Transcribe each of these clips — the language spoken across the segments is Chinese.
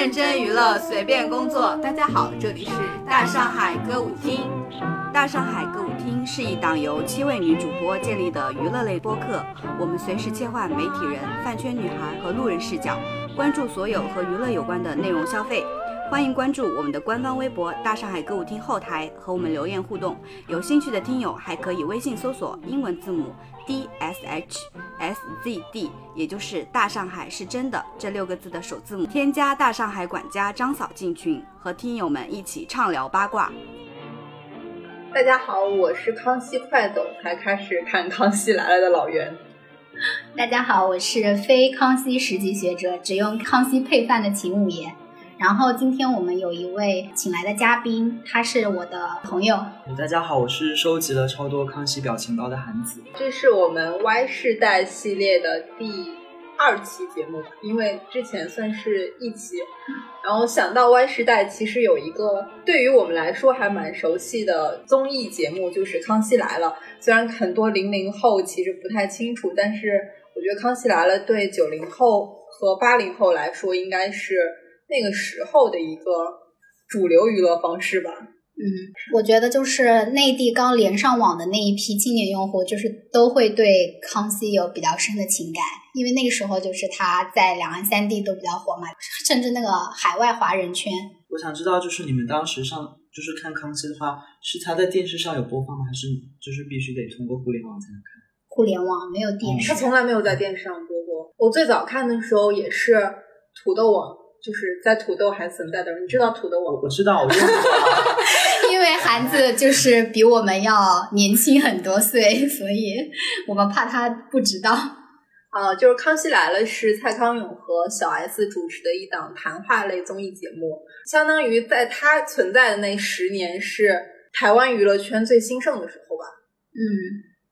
认真娱乐，随便工作。大家好，这里是大上海歌舞厅。大上海歌舞厅是一档由七位女主播建立的娱乐类播客，我们随时切换媒体人、饭圈女孩和路人视角，关注所有和娱乐有关的内容消费。欢迎关注我们的官方微博“大上海歌舞厅”后台和我们留言互动。有兴趣的听友还可以微信搜索英文字母 D S H S Z D，也就是“大上海是真的”这六个字的首字母，添加大上海管家张嫂进群，和听友们一起畅聊八卦。大家好，我是康熙快走才开始看《康熙来了》的老袁。大家好，我是非康熙十级学者，只用康熙配饭的秦五爷。然后今天我们有一位请来的嘉宾，他是我的朋友。大家好，我是收集了超多康熙表情包的韩子。这是我们 Y 世代系列的第二期节目，因为之前算是一期。然后想到 Y 世代其实有一个对于我们来说还蛮熟悉的综艺节目，就是《康熙来了》。虽然很多零零后其实不太清楚，但是我觉得《康熙来了》对九零后和八零后来说应该是。那个时候的一个主流娱乐方式吧。嗯，我觉得就是内地刚连上网的那一批青年用户，就是都会对康熙有比较深的情感，因为那个时候就是他在两岸三地都比较火嘛，甚至那个海外华人圈。我想知道，就是你们当时上就是看康熙的话，是他在电视上有播放吗？还是就是必须得通过互联网才能看？互联网没有电视，他从来没有在电视上播过。我最早看的时候也是土豆网。就是在土豆还存在的，你知道土豆我？我知道，我用过。因为韩子就是比我们要年轻很多岁，所以我们怕他不知道。啊，就是《康熙来了》是蔡康永和小 S 主持的一档谈话类综艺节目，相当于在他存在的那十年是台湾娱乐圈最兴盛的时候吧。嗯，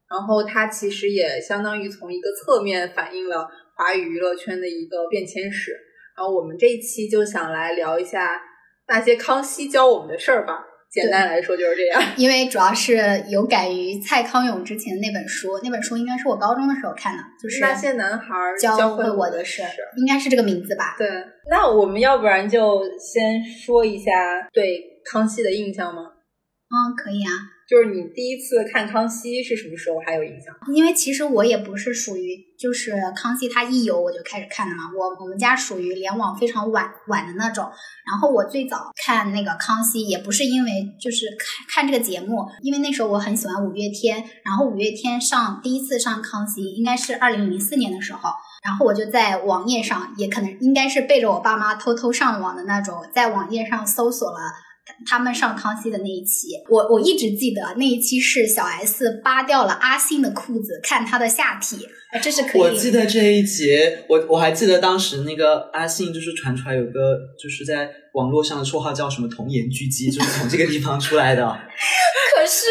然后他其实也相当于从一个侧面反映了华语娱乐圈的一个变迁史。然后我们这一期就想来聊一下那些康熙教我们的事儿吧。简单来说就是这样。因为主要是有感于蔡康永之前的那本书，那本书应该是我高中的时候看的，就是那些男孩教会我的事，应该是这个名字吧？对。那我们要不然就先说一下对康熙的印象吗？嗯，可以啊。就是你第一次看康熙是什么时候？还有印象？因为其实我也不是属于就是康熙他一有我就开始看的嘛。我我们家属于联网非常晚晚的那种。然后我最早看那个康熙也不是因为就是看看这个节目，因为那时候我很喜欢五月天。然后五月天上第一次上康熙应该是二零零四年的时候，然后我就在网页上，也可能应该是背着我爸妈偷偷上网的那种，在网页上搜索了。他们上康熙的那一期，我我一直记得那一期是小 S 扒掉了阿信的裤子，看他的下体，这是可以。我记得这一集，我我还记得当时那个阿信就是传出来有个就是在网络上的绰号叫什么“童颜狙击”，就是从这个地方出来的。可是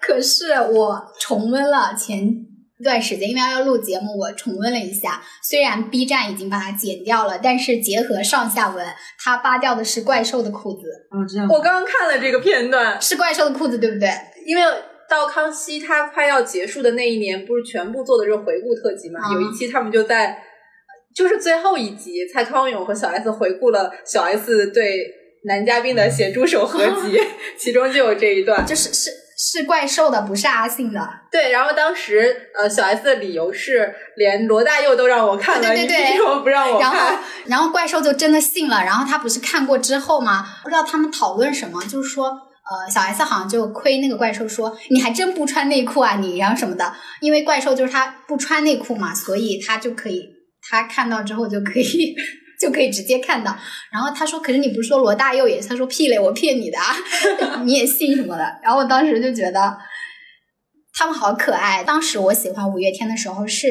可是我重温了前。段时间，因为要录节目，我重温了一下。虽然 B 站已经把它剪掉了，但是结合上下文，它扒掉的是怪兽的裤子。哦，这样。我刚刚看了这个片段，是怪兽的裤子，对不对？因为到康熙他快要结束的那一年，不是全部做的是回顾特辑嘛？有一期他们就在，就是最后一集，蔡康永和小 S 回顾了小 S 对男嘉宾的咸猪手合集，其中就有这一段，就是是。是怪兽的，不是阿信的。对，然后当时呃，小 S 的理由是，连罗大佑都让我看了，你为什么不让我看？然后，然后怪兽就真的信了。然后他不是看过之后吗？不知道他们讨论什么，就是说，呃，小 S 好像就亏那个怪兽说，你还真不穿内裤啊你，然后什么的。因为怪兽就是他不穿内裤嘛，所以他就可以，他看到之后就可以。就可以直接看到，然后他说：“可是你不是说罗大佑也？”他说：“屁嘞，我骗你的啊，你也信什么的？”然后我当时就觉得他们好可爱。当时我喜欢五月天的时候是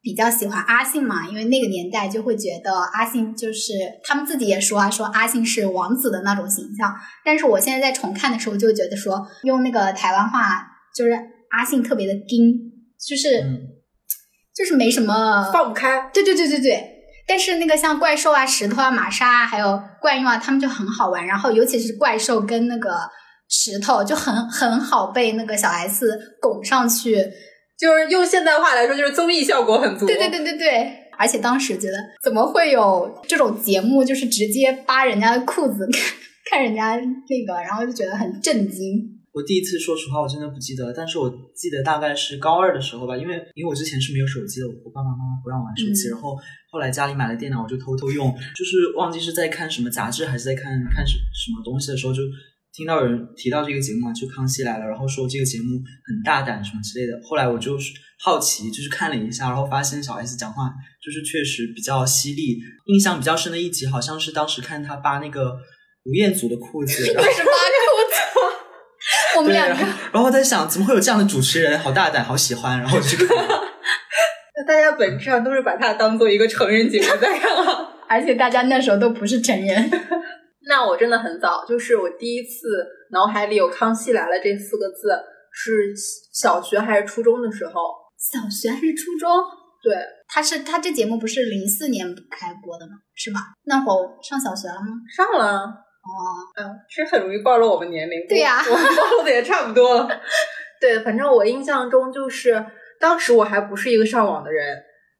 比较喜欢阿信嘛，因为那个年代就会觉得阿信就是他们自己也说啊，说阿信是王子的那种形象。但是我现在在重看的时候就觉得说，用那个台湾话就是阿信特别的丁，就是就是没什么放不开。对对对对对。但是那个像怪兽啊、石头啊、玛莎啊，还有怪婴啊，他们就很好玩。然后尤其是怪兽跟那个石头就很很好被那个小 S 拱上去，就是用现代话来说，就是综艺效果很足。对对对对对。而且当时觉得怎么会有这种节目，就是直接扒人家的裤子看 看人家那个，然后就觉得很震惊。我第一次说实话，我真的不记得，但是我记得大概是高二的时候吧，因为因为我之前是没有手机的，我爸爸妈妈不让玩手机，嗯然后后来家里买了电脑，我就偷偷用，就是忘记是在看什么杂志还是在看看什什么东西的时候，就听到有人提到这个节目嘛，就《康熙来了》，然后说这个节目很大胆什么之类的。后来我就是好奇，就是看了一下，然后发现小 S 讲话就是确实比较犀利。印象比较深的一集好像是当时看他扒那个吴彦祖的裤子，然后是扒裤子，我们对，两个然后然后我在想，怎么会有这样的主持人？好大胆，好喜欢，然后我就去看。那大家本质上都是把它当做一个成人节目在看啊。而且大家那时候都不是成人。那我真的很早，就是我第一次脑海里有“康熙来了”这四个字，是小学还是初中的时候？小学还是初中？对，他是他这节目不是零四年开播的吗？是吧？那会儿上小学了吗？上了。哦，嗯，其实很容易暴露我们年龄。对呀我们暴露的也差不多了。对，反正我印象中就是当时我还不是一个上网的人，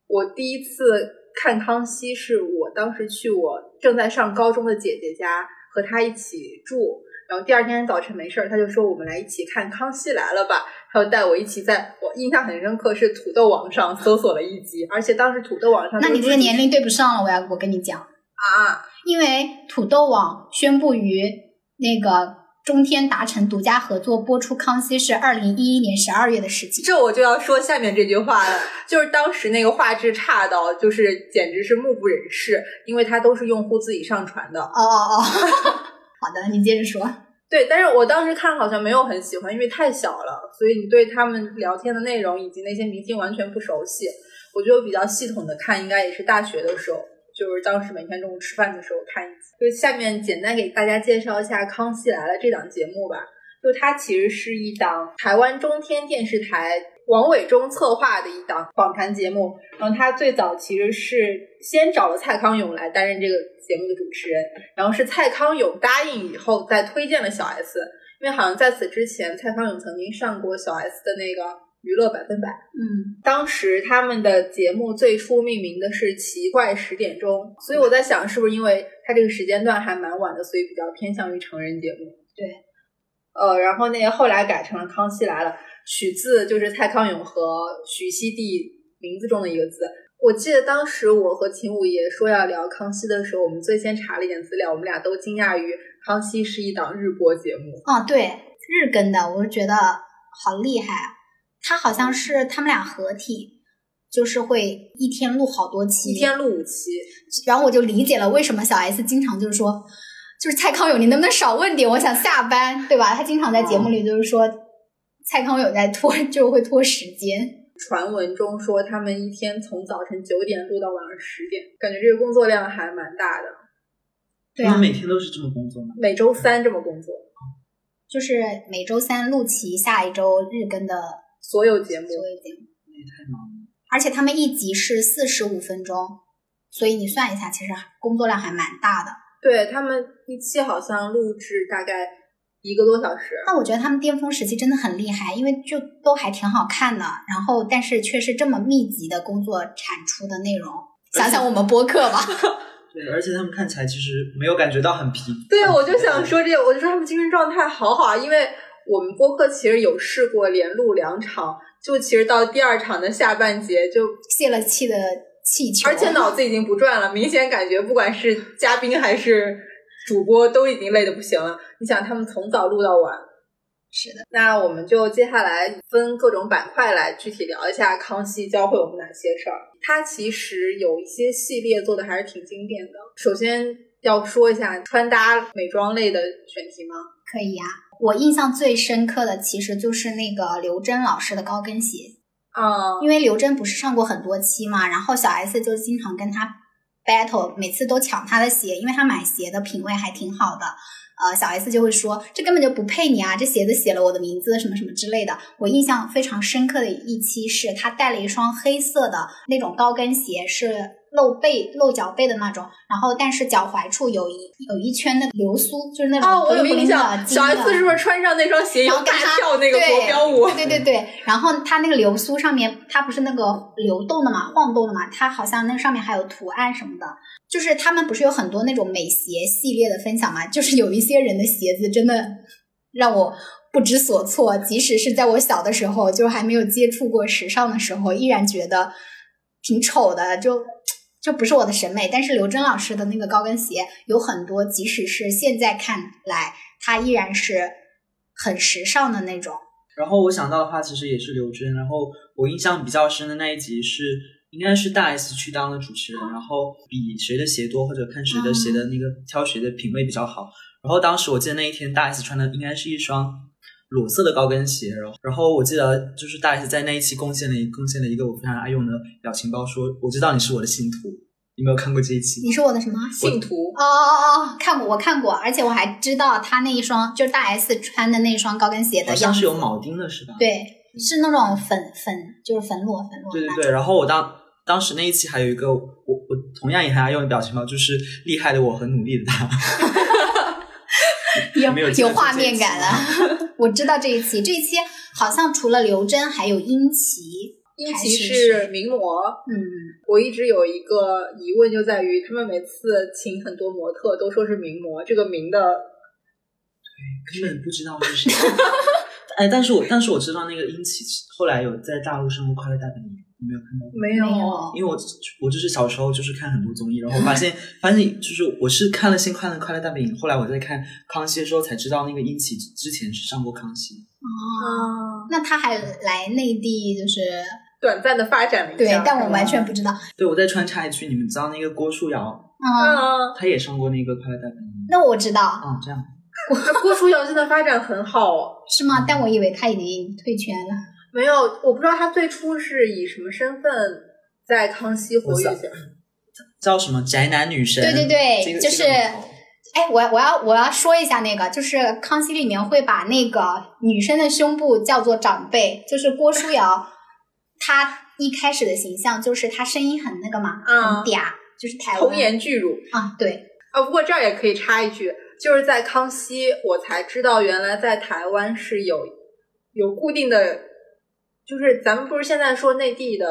我第一次看康熙是我当时去我正在上高中的姐姐家和她一起住，然后第二天早晨没事儿，他就说我们来一起看《康熙来了》吧，他就带我一起在我印象很深刻是土豆网上搜索了一集，而且当时土豆网上那你这个年龄对不上了，我要我跟你讲，啊，因为土豆网宣布于那个中天达成独家合作播出《康熙》是二零一一年十二月的事情。这我就要说下面这句话了，就是当时那个画质差到，就是简直是目不忍视，因为它都是用户自己上传的。哦哦哦，好的，你接着说。对，但是我当时看好像没有很喜欢，因为太小了，所以你对他们聊天的内容以及那些明星完全不熟悉。我觉得我比较系统的看，应该也是大学的时候，就是当时每天中午吃饭的时候看一集。就下面简单给大家介绍一下《康熙来了》这档节目吧。就它其实是一档台湾中天电视台王伟忠策划的一档访谈节目。然后他最早其实是先找了蔡康永来担任这个节目的主持人，然后是蔡康永答应以后再推荐了小 S，因为好像在此之前蔡康永曾经上过小 S 的那个娱乐百分百。嗯，当时他们的节目最初命名的是奇怪十点钟，所以我在想，是不是因为它这个时间段还蛮晚的，所以比较偏向于成人节目。对，呃，然后那个后来改成了《康熙来了》，取自就是蔡康永和许熙娣名字中的一个字。我记得当时我和秦五爷说要聊康熙的时候，我们最先查了一点资料，我们俩都惊讶于康熙是一档日播节目。啊，对，日更的，我就觉得好厉害啊！他好像是他们俩合体，就是会一天录好多期，一天录五期，然后我就理解了为什么小 S 经常就是说，就是蔡康永，你能不能少问点？我想下班，对吧？他经常在节目里就是说，蔡康永在拖，就会拖时间。传闻中说他们一天从早晨九点录到晚上十点，感觉这个工作量还蛮大的。对啊他们，每天都是这么工作吗？每周三这么工作，就是每周三录齐下一周日更的所有节目所有节目，那也太忙了。而且他们一集是四十五分钟，所以你算一下，其实工作量还蛮大的。对他们一期好像录制大概一个多小时。那我觉得他们巅峰时期真的很厉害，因为就都还挺好看的，然后但是却是这么密集的工作产出的内容。想想我们播客吧，对，而且他们看起来其实没有感觉到很疲。对，我就想说这个，我就说他们精神状态好好啊，因为我们播客其实有试过连录两场，就其实到第二场的下半节就，泄了气的气球，而且脑子已经不转了，明显感觉不管是嘉宾还是主播都已经累得不行了。你想，他们从早录到晚。是的，那我们就接下来分各种板块来具体聊一下康熙教会我们哪些事儿。它其实有一些系列做的还是挺经典的。首先要说一下穿搭美妆类的选题吗？可以呀、我印象最深刻的其实就是那个刘真老师的高跟鞋，啊、因为刘真不是上过很多期嘛，然后小 S 就经常跟他 battle，每次都抢他的鞋，因为他买鞋的品味还挺好的。呃，小 S 就会说这根本就不配你啊，这鞋子写了我的名字什么什么之类的。我印象非常深刻的一期是他带了一双黑色的那种高跟鞋，是露背、露脚背的那种，然后但是脚踝处有一有一圈那个流苏，就是那种哦，我有印象，小 S 是不是穿上那双鞋然后跟他跳那个国标舞？对对对，然后它那个流苏上面，它不是那个流动的嘛，晃动的嘛，它好像那上面还有图案什么的。就是他们不是有很多那种美鞋系列的分享嘛？就是有一些人的鞋子真的让我不知所措，即使是在我小的时候，就还没有接触过时尚的时候，依然觉得挺丑的，就就不是我的审美。但是刘真老师的那个高跟鞋有很多，即使是现在看来，它依然是很时尚的那种。然后我想到的话，其实也是刘真。然后我印象比较深的那一集是，应该是大 S 去当了主持人，然后比谁的鞋多，或者看谁的鞋的那个挑鞋的品味比较好。然后当时我记得那一天大 S 穿的应该是一双裸色的高跟鞋，然后然后我记得就是大 S 在那一期贡献了一贡献了一个我非常爱用的表情包，说我知道你是我的信徒。你没有看过这一期？你是我的什么？信徒哦哦哦，看过，我看过，而且我还知道他那一双就是大 S 穿的那一双高跟鞋的好像。是有铆钉的是吧？对，是那种粉粉，就是粉裸粉裸。对对对，然后我当当时那一期还有一个我我同样也很爱用的表情包，就是厉害的我很努力的他。有没有有画面感了。我知道这一期，这一期好像除了刘真，还有殷琦。殷琦还是是名模。嗯，我一直有一个疑问，就在于他们每次请很多模特都说是名模，这个名的根本不知道是谁。哎，但是我但是我知道那个殷琦后来有在大陆生活快乐大本营，你没有看到吗？没没有。因为我我就是小时候就是看很多综艺，然后发现 发现就是我是看了先看了《快乐大本营》，后来我在看《康熙》的时候才知道那个殷琦之前是上过《康熙》。哦，啊，那他还来内地，就是短暂的发展了一对，，但我完全不知道。对，我再穿插一句，你们知道那个郭书瑶，嗯，啊，她也上过那个《快乐大本营》。那我知道啊，这样。郭书瑶现在发展很好哦。是吗？但我以为他已经退圈了。没有，我不知道他最初是以什么身份在康熙活跃我下。叫什么宅男女神？对对对这个就是哎，我我要我要说一下那个，就是康熙里面会把那个女生的胸部叫做长辈，就是郭书瑶，她一开始的形象就是她声音很那个嘛，嗯很嗲，就是台湾童颜巨乳啊，对，啊！不过这儿也可以插一句，就是在康熙，我才知道原来在台湾是有有固定的，就是咱们不是现在说内地的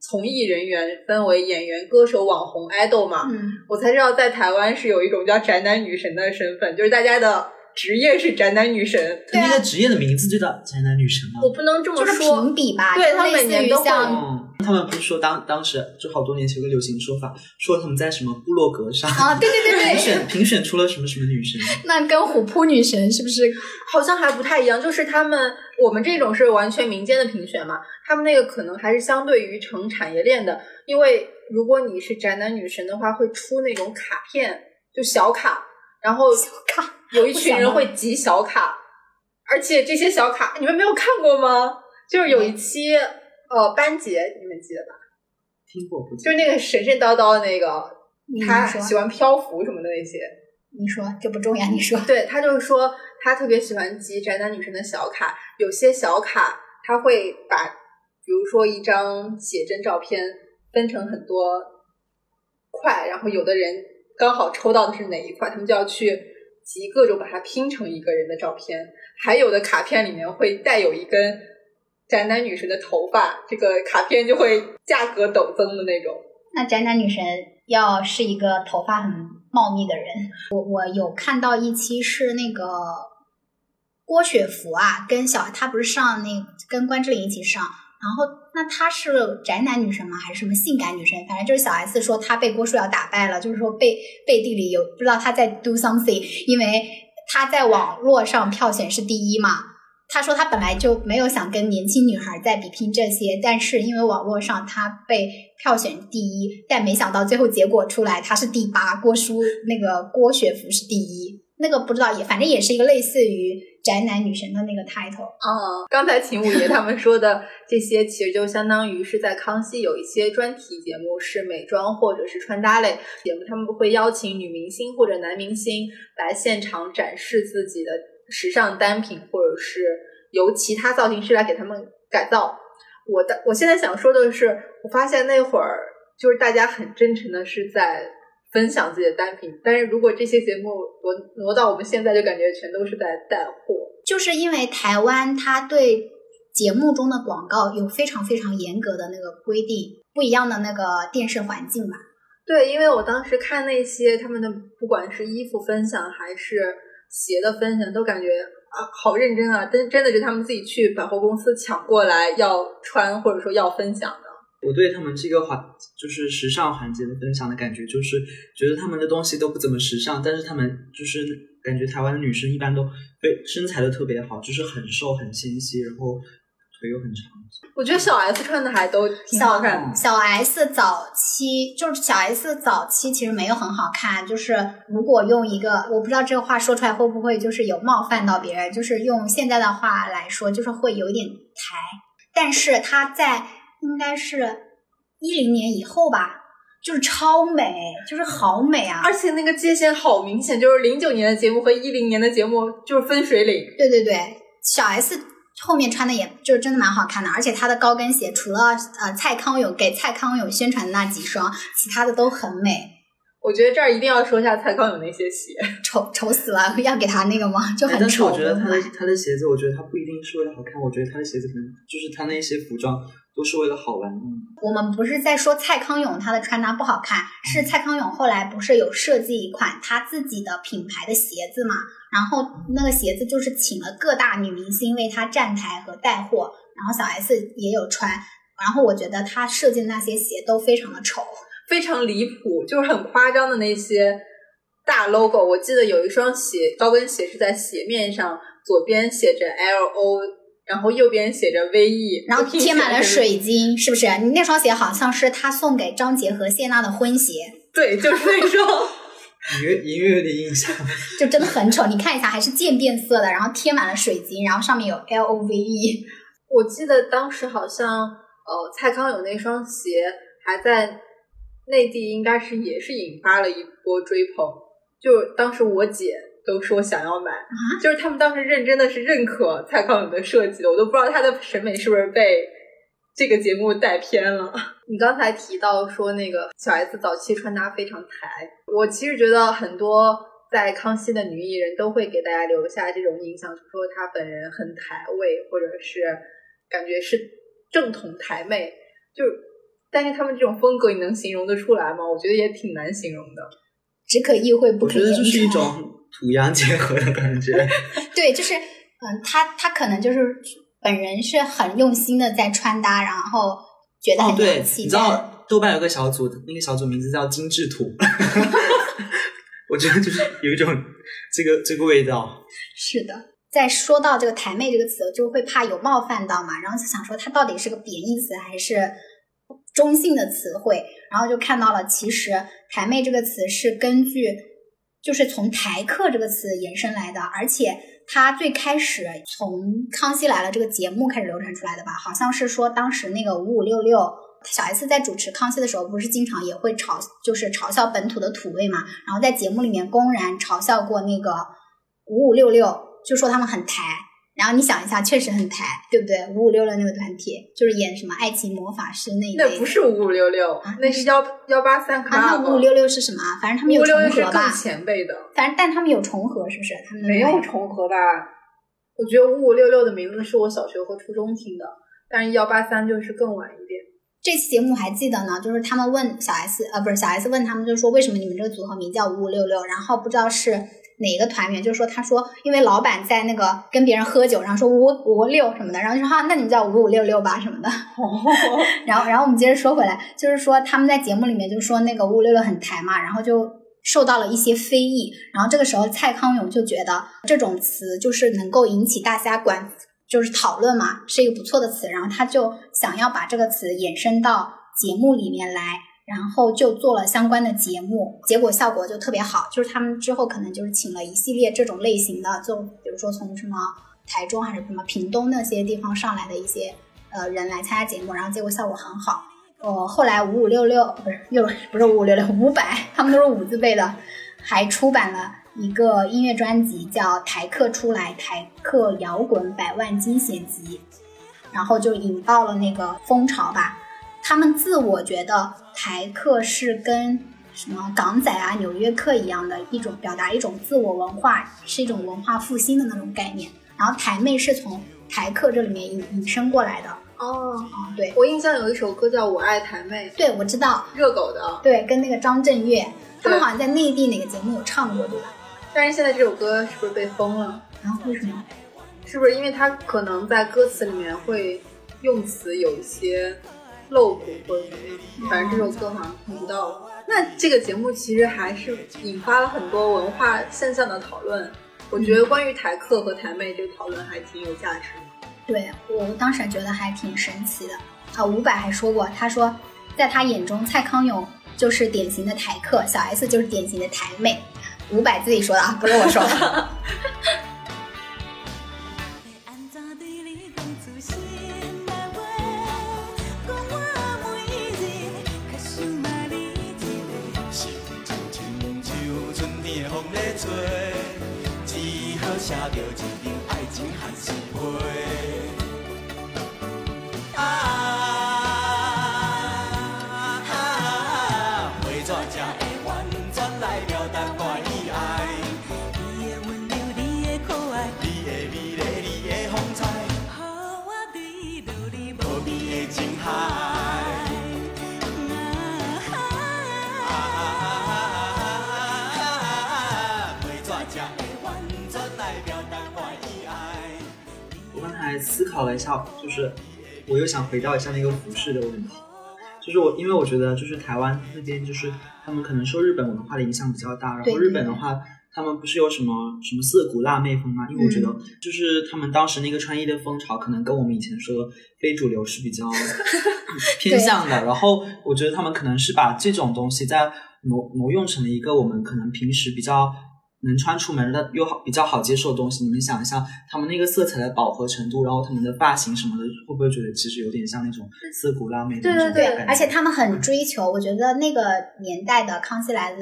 从艺人员分为演员、歌手、网红、idol 嘛？嗯，我才知道在台湾是有一种叫宅男女神的身份，就是大家的职业是宅男女神。对那个职业的名字就叫宅男女神吗？我不能这么就是说，评比吧，对他每年都像嗯，他们不是说当当时就好多年前有个流行说法，说他们在什么部落格上啊，对对对。评，选评选出了什么什么女神，那跟虎扑女神是不是？好像还不太一样，就是他们我们这种是完全民间的评选嘛，他们那个可能还是相对于成产业链的，因为如果你是宅男女神的话，会出那种卡片，就小卡，然后小卡有一群人会集小卡，而且这些小卡你们没有看过吗？就是有一期呃班杰，你们记得吧？听过不？就是那个神神叨叨的那个，他喜欢漂浮什么的那些。你说这不重要，你说对他就是说，他特别喜欢集宅男女神的小卡，有些小卡他会把，比如说一张写真照片分成很多块，然后有的人刚好抽到的是哪一块，他们就要去集各种把它拼成一个人的照片，还有的卡片里面会带有一根宅男女神的头发，这个卡片就会价格陡增的那种。那宅男女神要是一个头发很茂密的人，我我有看到一期是那个郭雪芙啊，跟小她不是上那跟关之琳一起上，然后那她是宅男女神吗？还是什么性感女神？反正就是小 S 说她被郭书瑶打败了，就是说背背地里有不知道她在 do something，因为她在网络上票选是第一嘛。他说他本来就没有想跟年轻女孩在比拼这些，但是因为网络上他被票选第一，但没想到最后结果出来他是第八，郭书那个郭雪芙是第一，那个不知道也反正也是一个类似于宅男女神的那个 title。啊，刚才秦五爷他们说的这些，其实就相当于是在康熙有一些专题节目是美妆或者是穿搭类节目，他们会邀请女明星或者男明星来现场展示自己的时尚单品，或者是由其他造型师来给他们改造。我的我现在想说的是，我发现那会儿就是大家很真诚的是在分享自己的单品。但是如果这些节目挪挪到我们现在，就感觉全都是在带货。就是因为台湾它对节目中的广告有非常非常严格的那个规定，不一样的那个电视环境吧。对，因为我当时看那些他们的，不管是衣服分享还是鞋的分享，都感觉啊好认真啊，真真的是他们自己去百货公司抢过来要穿或者说要分享的。我对他们这个环就是时尚环节的分享的感觉，就是觉得他们的东西都不怎么时尚，但是他们就是感觉台湾的女生一般都对身材都特别好，就是很瘦很纤细，然后腿又很长。我觉得小 S 穿的还都挺好看的。小 S 早期就是小 S 早期其实没有很好看，就是如果用一个我不知道这个话说出来会不会就是有冒犯到别人，就是用现在的话来说，就是会有一点抬。但是她在应该是一零年以后吧，就是超美，就是好美啊！而且那个界限好明显，就是零九年的节目和一零年的节目就是分水岭。对对对，小 S 后面穿的也就是真的蛮好看的，而且她的高跟鞋除了呃蔡康永给蔡康永宣传的那几双，其他的都很美。我觉得这儿一定要说一下蔡康永那些鞋，丑丑死了，要给他那个吗？就很丑。但是我觉得他的他的鞋子，我觉得他不一定是为了好看，我觉得他的鞋子可能就是他那些服装都是为了好玩。我们不是在说蔡康永他的穿搭不好看，是蔡康永后来不是有设计一款他自己的品牌的鞋子嘛？然后那个鞋子就是请了各大女明星为他站台和带货，然后小 S 也有穿，然后我觉得他设计的那些鞋都非常的丑。非常离谱，就是很夸张的那些大 logo。我记得有一双鞋，高跟鞋是在鞋面上，左边写着 L O，然后右边写着 V E，然后贴满了水晶，是不是？你那双鞋好像是他送给张杰和谢娜的婚鞋。对，就是那双。隐约隐约有点印象。就真的很丑，你看一下，还是渐变色的，然后贴满了水晶，然后上面有 L O V E。我记得当时好像呃，蔡康永那双鞋还在。内地应该是也是引发了一波追捧，就当时我姐都说想要买，就是他们当时认真的是认可蔡康永的设计的，我都不知道他的审美是不是被这个节目带偏了。你刚才提到说那个小 S 早期穿搭非常台，我其实觉得很多在康熙的女艺人都会给大家留下这种印象，就说她本人很台味，或者是感觉是正统台妹，就。但是他们这种风格，你能形容得出来吗？我觉得也挺难形容的，只可意会不可言传。我觉得就是一种土洋结合的感觉。对，就是嗯，他他可能就是本人是很用心的在穿搭，然后觉得很洋气。你知道豆瓣有个小组，那个小组名字叫“精致土 ”，我觉得就是有一种这个这个味道。是的，在说到这个“台妹”这个词，就会怕有冒犯到嘛，然后就想说它到底是个贬义词还是？中性的词汇，然后就看到了，其实“台妹”这个词是根据，就是从“台客”这个词延伸来的，而且它最开始从《康熙来了》这个节目开始流传出来的吧？好像是说当时那个五五六六小 S 在主持康熙的时候，不是经常也会嘲，就是嘲笑本土的土味嘛？然后在节目里面公然嘲笑过那个五五六六，就说他们很台。然后你想一下，确实很台，对不对？五五六六那个团体就是演什么《爱情魔法师》那一那不是五五六六，那是幺幺八三。啊，那五五六六是什么？反正他们有重合吧？前辈的。反正但他们有重合，是不是？他们没有重合吧？我觉得五五六六的名字是我小学和初中听的，但是幺八三就是更晚一点。这期节目还记得呢，就是他们问小 S，呃，不是小 S 问他们，就说为什么你们这个组合名叫五五六六？然后不知道是。哪个团员就是说他说，因为老板在那个跟别人喝酒，然后说五五六什么的，然后就说哈，那你们叫五五六六吧什么的。然后，然后我们接着说回来，就是说他们在节目里面就说那个五五六六很抬嘛，然后就受到了一些非议。然后这个时候蔡康永就觉得这种词就是能够引起大家管，就是讨论嘛，是一个不错的词。然后他就想要把这个词衍生到节目里面来。然后就做了相关的节目，结果效果就特别好。就是他们之后可能就是请了一系列这种类型的，就比如说从什么台中还是什么屏东那些地方上来的一些呃人来参加节目，然后结果效果很好。呃，后来五五六六不是又不是五五六六五百，他们都是五字辈的，还出版了一个音乐专辑叫《台客出来台客摇滚百万惊险集》，然后就引爆了那个风潮吧。他们自我觉得台客是跟什么港仔啊、纽约客一样的一种表达一种自我文化，是一种文化复兴的那种概念。然后台妹是从台客这里面引引申过来的。哦，啊，对，我印象有一首歌叫《我爱台妹对，我知道，》，热狗的，对，跟那个张震岳，他们好像在内地哪个节目有唱过，对吧？但是现在这首歌是不是被封了？然后为什么？是不是因为它可能在歌词里面会用词有一些露骨或者怎么样？反正这首歌好像听不到了。那这个节目其实还是引发了很多文化现象的讨论。我觉得关于台客和台妹这个讨论还挺有价值的。对我当时觉得还挺神奇的啊。伍佰还说过，他说在他眼中，蔡康永就是典型的台客，小 S 就是典型的台妹。伍佰自己说的啊，不是我说的。的风在吹，只好写着一张爱情限时批。考了一下，就是我又想回到一下那个服饰的问题，就是我因为我觉得就是台湾那边就是他们可能受日本文化的影响比较大，然后日本的话。他们不是有什么什么涩谷辣妹风吗？因为我觉得嗯就是他们当时那个穿衣的风潮，可能跟我们以前说的非主流是比较 偏向的。然后我觉得他们可能是把这种东西再挪挪用成了一个我们可能平时比较能穿出门的又好比较好接受的东西。你们想一下，他们那个色彩的饱和程度，然后他们的发型什么的，会不会觉得其实有点像那种涩谷辣妹的那种对感觉？而且他们很追求，我觉得那个年代的《康熙来了》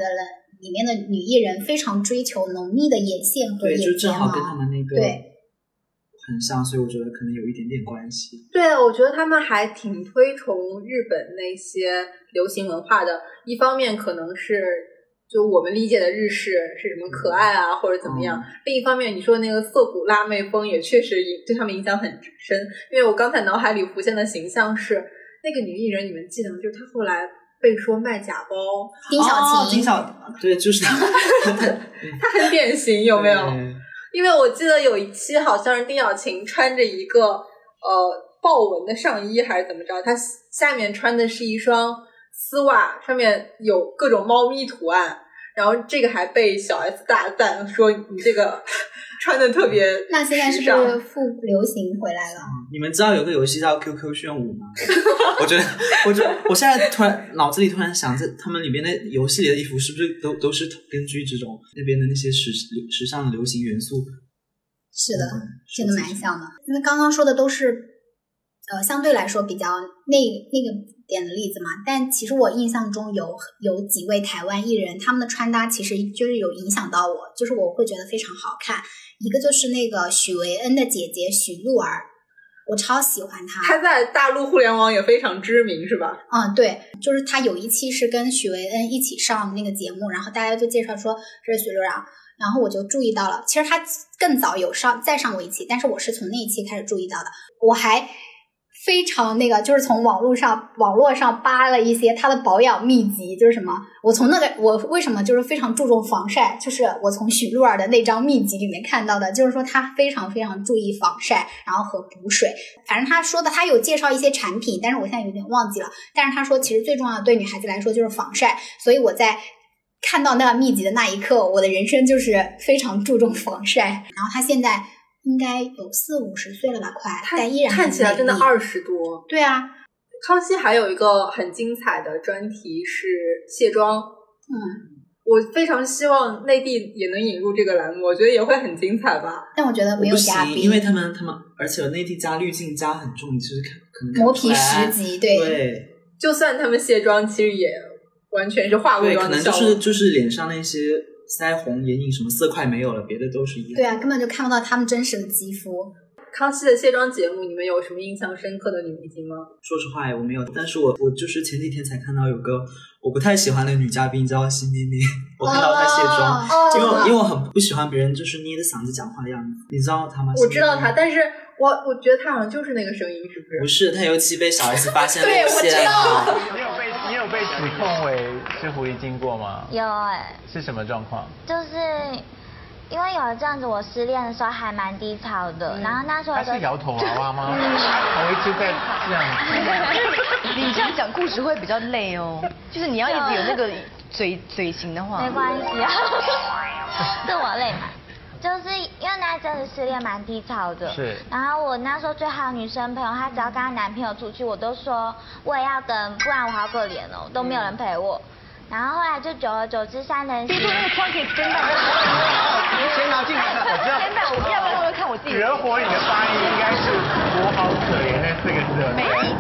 里面的女艺人非常追求浓密的眼线和对，眼睫就正好跟他。们那个对很像，所以我觉得可能有一点点关系。对，我觉得他们还挺推崇日本那些流行文化的。一方面可能是就我们理解的日式是什么可爱啊，或者怎么样；嗯另一方面，你说那个涩谷辣妹风也确实影对他们影响很深。因为我刚才脑海里浮现的形象是那个女艺人，你们记得吗？就是她后来被说卖假包，丁小琴，丁小对，就是她，她很典型，有没有？因为我记得有一期好像是丁小琴穿着一个呃豹纹的上衣还是怎么着，她下面穿的是一双丝袜，上面有各种猫咪图案，然后这个还被小 S 大赞说你这个 穿的特别那现在是不是复流行回来了？你们知道有个游戏叫 QQ 炫舞吗？我觉得，我觉得我现在突然脑子里突然想，这他们里面的游戏里的衣服是不是都都是根据这种那边的那些时时尚的流行元素？是的，嗯真的蛮像的。因为刚刚说的都是，呃，相对来说比较那那个点的例子嘛。但其实我印象中有有几位台湾艺人，他们的穿搭其实就是有影响到我，就是我会觉得非常好看。一个就是那个许维恩的姐姐许露儿，我超喜欢她。她在大陆互联网也非常知名，是吧？嗯，对，就是她有一期是跟许维恩一起上那个节目，然后大家就介绍说这是许露然，然后我就注意到了，其实他更早有上再上过一期，但是我是从那一期开始注意到的，我还非常那个，就是从网络上网络上扒了一些他的保养秘籍，就是什么，我从那个我为什么就是非常注重防晒，就是我从许露儿的那张秘籍里面看到的，就是说他非常非常注意防晒，然后和补水，反正他说的他有介绍一些产品，但是我现在有点忘记了。但是他说，其实最重要的对女孩子来说就是防晒，所以我在看到那个秘籍的那一刻，我的人生就是非常注重防晒。然后他现在应该有四五十岁了吧，快，她但依然看起来真的二十多。对啊，康熙还有一个很精彩的专题是卸妆，嗯，我非常希望内地也能引入这个栏目，我觉得也会很精彩吧。但我觉得没有不行，嘉宾，因为他们他们，而且内地加滤镜加很重，你其实看可能磨皮十级，对对就算他们卸妆，其实也完全是化过对，可能就妆的效果。是就是脸上那些腮红、眼影什么色块没有了，别的都是一样。对啊，根本就看不到他们真实的肌肤。康熙的卸妆节目，你们有什么印象深刻的女明星吗？说实话，我没有，但是我我就是前几天才看到有个我不太喜欢的女嘉宾叫辛妹妹，我看到她卸妆，哦因为我因为我很不喜欢别人就是捏着嗓子讲话的样子，你知道她吗？我知道她，但是我我觉得她好像就是那个声音，是不是不是？是，她尤其被小 S 发现对露馅了。被指控为是狐狸精过吗？有哎、是什么状况？就是因为有一阵子我失恋的时候还蛮低潮的，然后那时候他是摇头娃娃吗？他头一直在这样子。你这样讲故事会比较累哦，就是你要一直有那个嘴嘴型的话。没关系啊，是我累嘛。就是因为那阵子失恋蛮低潮的，是然后我那时候最好的女生朋友，她只要跟她男朋友出去，我都说我也要跟，不然我好可怜哦，都没有人陪我。然后后来就久而久之，三人行。那个窗可以真的。先拿进来，我知道。真的，我要不然我会看我自己。惹火你的发音应该是“我好可怜”那四个字。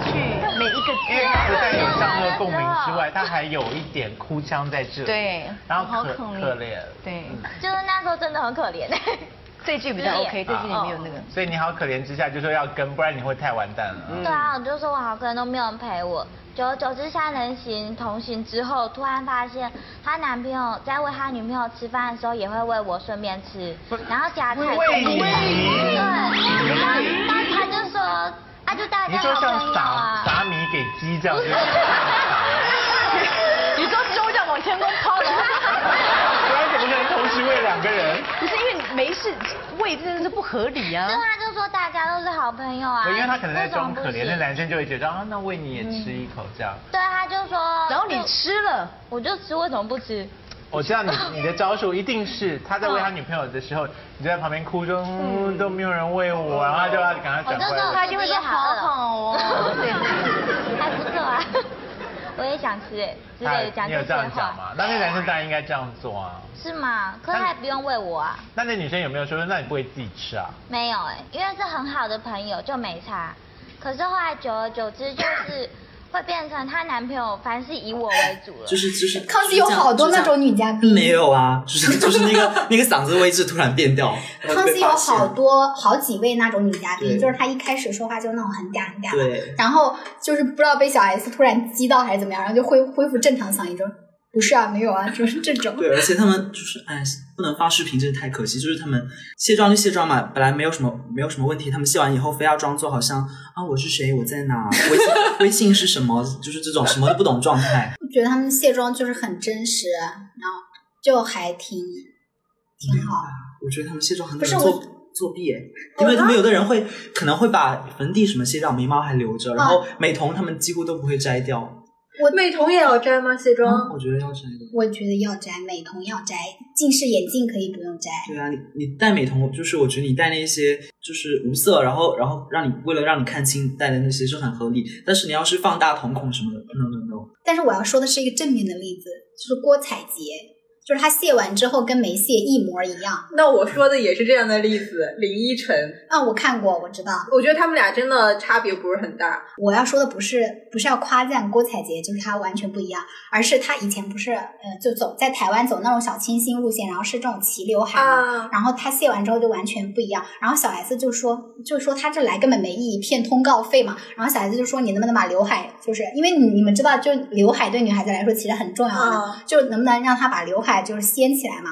一个因为字。不但有上颚共鸣之外，他还有一点哭腔在这里。对然后好可怜可怜。对，就是那时候真的很可怜。这句比较 OK，这句里面有那个。所以你好可怜之下就说要跟，不然你会太完蛋了。对啊，我就说我好可怜都没有人陪我。久而久之，三人行同行之后，突然发现她男朋友在喂她女朋友吃饭的时候，也会喂我顺便吃，然后夹菜。喂你对，然后但他就说，啊，就大你说家好朋像撒。撒米给鸡这样子，你说粥这样往天空抛的话，不然怎么可能同时喂两个人？不是因为你没事喂真的是不合理啊就。他就说大家都是好朋友啊，因为他可能在装可怜，那男生就会觉得啊，那喂你也吃一口这样。对，他就说，然后你吃了，我就吃，为什么不吃？我知道你你的招数一定是他在喂他女朋友的时候，你就在旁边哭说，嗯，都没有人喂我，然后他就要赶快转过来他一定会说好好哦。还不错啊，我也想吃哎，之类的讲这些你有这样讲话，吗？那那男生当然应该这样做啊。是吗？可是还不用喂我啊。那那女生有没有说，那你不会自己吃啊？没有哎、因为是很好的朋友就没差。可是后来久而久之，就是会变成她男朋友凡是以我为主了。就是就是康熙有好多那种女嘉宾，没有啊，就是就是那个那个嗓子位置突然变调，然后康熙有好多好几位那种女嘉宾，就是她一开始说话就那种很嗲很嗲，对，然后就是不知道被小 S 突然激到还是怎么样，然后就恢恢复正常嗓音，就不是啊，没有啊，就是这种。对，而且他们就是哎，不能发视频，真是太可惜。就是他们卸妆就卸妆嘛，本来没有什么没有什么问题，他们卸完以后非要装作好像啊我是谁，我在哪，微信微信是什么，就是这种什么都不懂状态。我觉得他们卸妆就是很真实，然后就还挺挺好。我觉得他们卸妆很不是作作弊哎，因为他们有的人会可能会把粉底什么卸掉，眉毛还留着，然后美瞳他们几乎都不会摘掉。美瞳也要摘吗？卸妆？嗯我觉得要摘的。我觉得要摘，美瞳要摘，近视眼镜可以不用摘。对啊，你你戴美瞳，就是我觉得你戴那些就是无色，然后然后让你为了让你看清戴的那些是很合理，但是你要是放大瞳孔什么的，no no no。但是我要说的是一个正面的例子，就是郭采洁，就是他卸完之后跟没卸一模一样。那我说的也是这样的例子，林依晨，啊，我看过，我知道。我觉得他们俩真的差别不是很大。我要说的不是不是要夸赞郭采洁，就是她完全不一样，而是她以前不是呃就走在台湾走那种小清新路线，然后是这种齐刘海嘛，啊，然后她卸完之后就完全不一样。然后小 S 就说就说她这来根本没意义，骗通告费嘛。然后小 S 就说你能不能把刘海，就是因为你你们知道，就刘海对女孩子来说其实很重要的，啊就能不能让她把刘海就是掀起来嘛？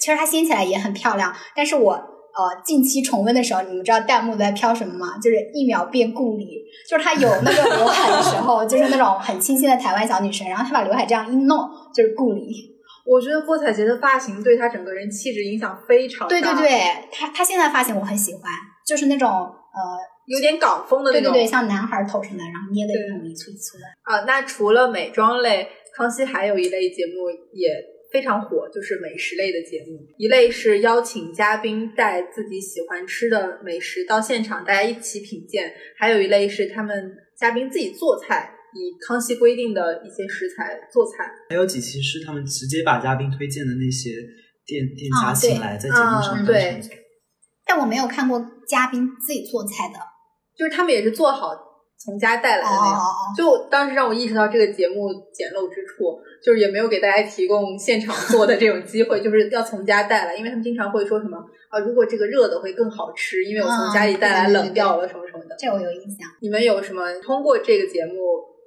其实它掀起来也很漂亮，但是我呃近期重温的时候，你们知道弹幕都在飘什么吗？就是一秒变顾里，就是她有那个刘海的时候，就是那种很清新的台湾小女生，然后她把刘海这样一弄，就是顾里。我觉得郭采洁的发型对她整个人气质影响非常大。对对，对，她她现在发型我很喜欢，就是那种呃，有点港风的那种。对对对，像男孩头上的，然后捏的那种一簇一簇的。啊，那除了美妆类，康熙还有一类节目也非常火，就是美食类的节目。一类是邀请嘉宾带自己喜欢吃的美食到现场，大家一起品鉴；还有一类是他们嘉宾自己做菜，以康熙规定的一些食材做菜。还有几期是他们直接把嘉宾推荐的那些店店家请来，在节目上对但我没有看过嘉宾自己做菜的。就是他们也是做好，从家带来的那样。哦哦哦就当时让我意识到这个节目简陋之处，就是也没有给大家提供现场做的这种机会，就是要从家带来，因为他们经常会说什么啊，如果这个热的会更好吃，因为我从家里带来冷掉了什么什么的。这我有印象。你们有什么通过这个节目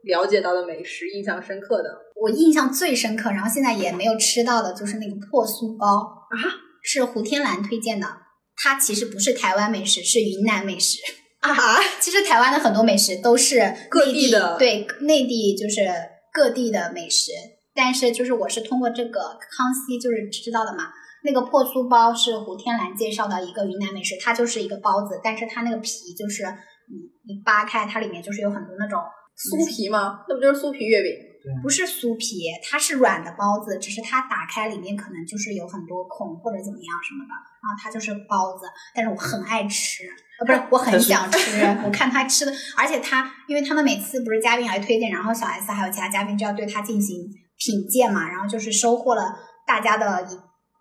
了解到的美食印象深刻的？我印象最深刻，然后现在也没有吃到的，就是那个破酥包啊，是胡天蓝推荐的。它其实不是台湾美食，是云南美食啊。其实台湾的很多美食都是各地的对内地就是各地的美食，但是就是我是通过这个康熙就是知道的嘛。那个破酥包是胡天兰介绍的一个云南美食，它就是一个包子，但是它那个皮就是你你扒开，它里面就是有很多那种酥皮吗？那不就是酥皮月饼？不是酥皮，它是软的包子，只是它打开里面可能就是有很多孔或者怎么样什么的，然后它就是包子，但是我很爱吃，呃，不是我很想吃，我看他吃的，而且他因为他们每次不是嘉宾来推荐，然后小 S 还有其他嘉宾就要对他进行品鉴嘛，然后就是收获了大家的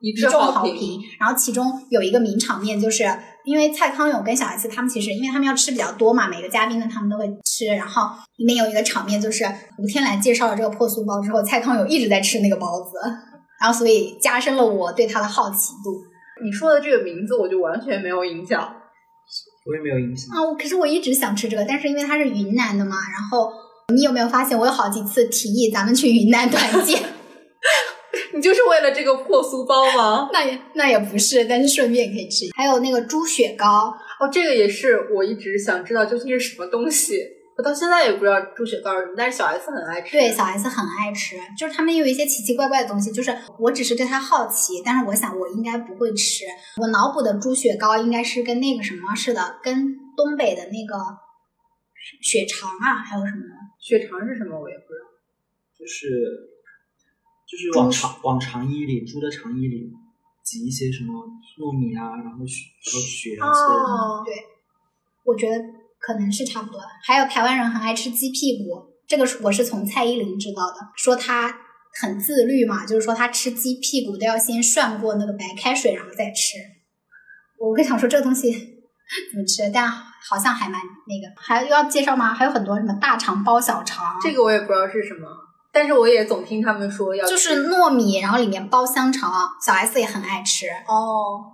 一一众好评，然后其中有一个名场面，就是因为蔡康永跟小 S 他们其实，因为他们要吃比较多嘛，每个嘉宾呢他们都会吃，然后里面有一个场面就是吴天来介绍了这个破酥包之后，蔡康永一直在吃那个包子，然后所以加深了我对他的好奇度。你说的这个名字我就完全没有印象。我也没有印象。啊。我可是我一直想吃这个，但是因为它是云南的嘛，然后你有没有发现我有好几次提议咱们去云南团建？你就是为了这个破酥包吗？那也那也不是，但是顺便可以吃。还有那个猪血糕，哦，这个也是我一直想知道究竟是什么东西，我到现在也不知道猪血糕是什么，但是小 S 很爱吃。对，小 S 很爱吃，就是他们有一些奇奇怪怪的东西，就是我只是对它好奇，但是我想我应该不会吃。我脑补的猪血糕应该是跟那个什么似的，跟东北的那个血肠啊，还有什么？血肠是什么？我也不知道。就是就是往肠往肠衣里，猪的肠衣里挤一些什么糯米啊，然后血然后血啊之类的。哦，对，我觉得可能是差不多的。还有台湾人很爱吃鸡屁股，这个是我是从蔡依林知道的，说她很自律嘛，就是说她吃鸡屁股都要先涮过那个白开水，然后再吃。我会想说这个东西 怎么吃，但好像还蛮那个。还要介绍吗？还有很多什么大肠包小肠，这个我也不知道是什么，但是我也总听他们说要就是糯米，然后里面包香肠，小 S 也很爱吃。哦，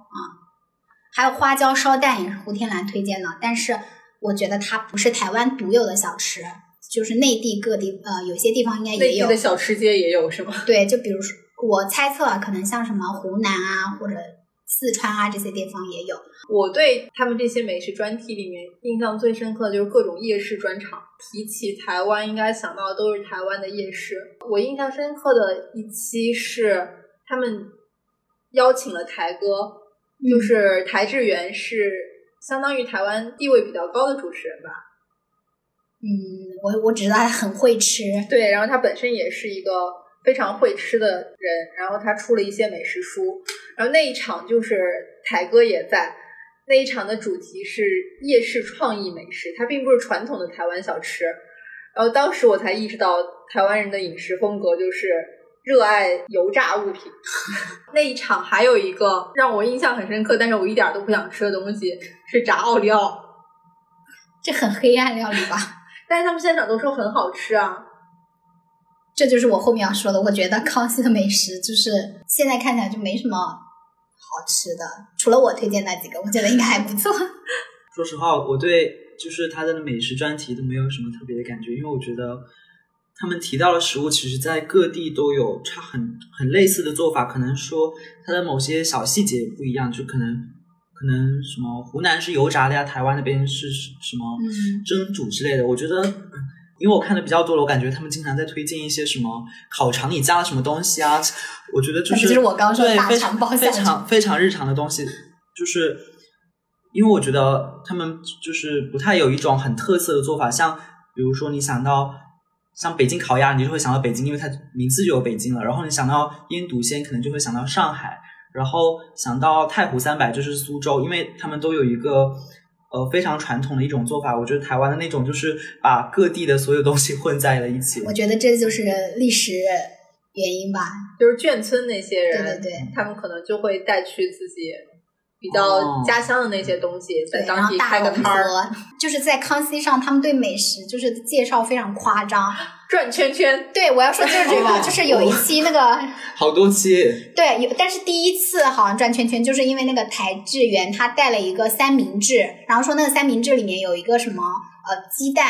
还有花椒烧蛋也是胡天蓝推荐的，但是我觉得它不是台湾独有的小吃，就是内地各地呃有些地方应该也有内地的。小吃街也有是吗？对，就比如说我猜测啊，可能像什么湖南啊或者四川啊这些地方也有。我对他们这些美食专题里面印象最深刻的就是各种夜市专场。提起台湾，应该想到的都是台湾的夜市。我印象深刻的一期是他们邀请了台哥，就是台志源是相当于台湾地位比较高的主持人吧。嗯，我我只知道他很会吃，对，然后他本身也是一个非常会吃的人，然后他出了一些美食书，然后那一场就是台哥也在，那一场的主题是夜市创意美食，它并不是传统的台湾小吃，然后当时我才意识到台湾人的饮食风格就是热爱油炸物品。那一场还有一个让我印象很深刻，但是我一点都不想吃的东西是炸奥利奥，这很黑暗料理吧？但是他们现场都说很好吃啊。这就是我后面要说的。我觉得康熙的美食就是现在看起来就没什么好吃的，除了我推荐那几个，我觉得应该还不错。说实话，我对就是他的美食专题都没有什么特别的感觉，因为我觉得他们提到的食物，其实在各地都有差很很类似的做法，可能说它的某些小细节不一样，就可能可能什么湖南是油炸的呀，台湾那边是什么嗯蒸煮之类的。我觉得，因为我看的比较多了，我感觉他们经常在推荐一些什么烤肠里加了什么东西啊，我觉得就是就是我刚说对非大肠包常非常非常日常的东西，就是因为我觉得他们就是不太有一种很特色的做法，像比如说你想到像北京烤鸭，你就会想到北京，因为它名字就有北京了。然后你想到腌笃鲜，可能就会想到上海。然后想到太湖三百就是苏州，因为他们都有一个呃非常传统的一种做法。我觉得台湾的那种就是把各地的所有东西混在了一起。我觉得这就是历史原因吧。就是眷村那些人，对对对他们可能就会带去自己比比较哦家乡的那些东西，在当地开个摊儿，就是在康熙上，他们对美食就是介绍非常夸张。转圈圈。对，我要说就是这个，就是有一期那个 好多期，对，有，但是第一次好像转圈圈，就是因为那个台志源他带了一个三明治，然后说那个三明治里面有一个什么呃鸡蛋，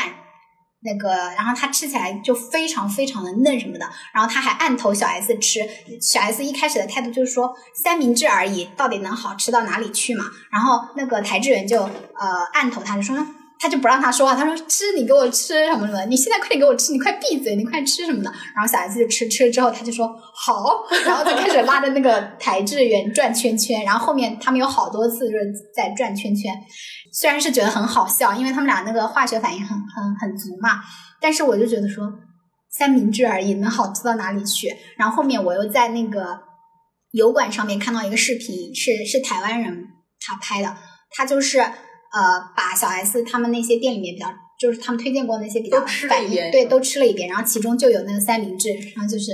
那个，然后他吃起来就非常非常的嫩什么的，然后他还按头小 S 吃，小 S 一开始的态度就是说三明治而已，到底能好吃到哪里去嘛？然后那个台志远就呃按头他就说。他就不让他说话，他说吃你给我吃什么什么，你现在快点给我吃，你快闭嘴，你快吃什么的。然后小 S 就吃吃了之后，他就说好，然后就开始拉着那个台志远转圈圈，然后后面他们有好多次就是在转圈圈，虽然是觉得很好笑，因为他们俩那个化学反应很很很足嘛，但是我就觉得说三明治而已，能好吃到哪里去？然后后面我又在那个油管上面看到一个视频，是是台湾人他拍的，他就是呃把小 S 他们那些店里面比较。就是他们推荐过那些比较都吃了反应一遍对，都吃了一遍，然后其中就有那个三明治，然后就是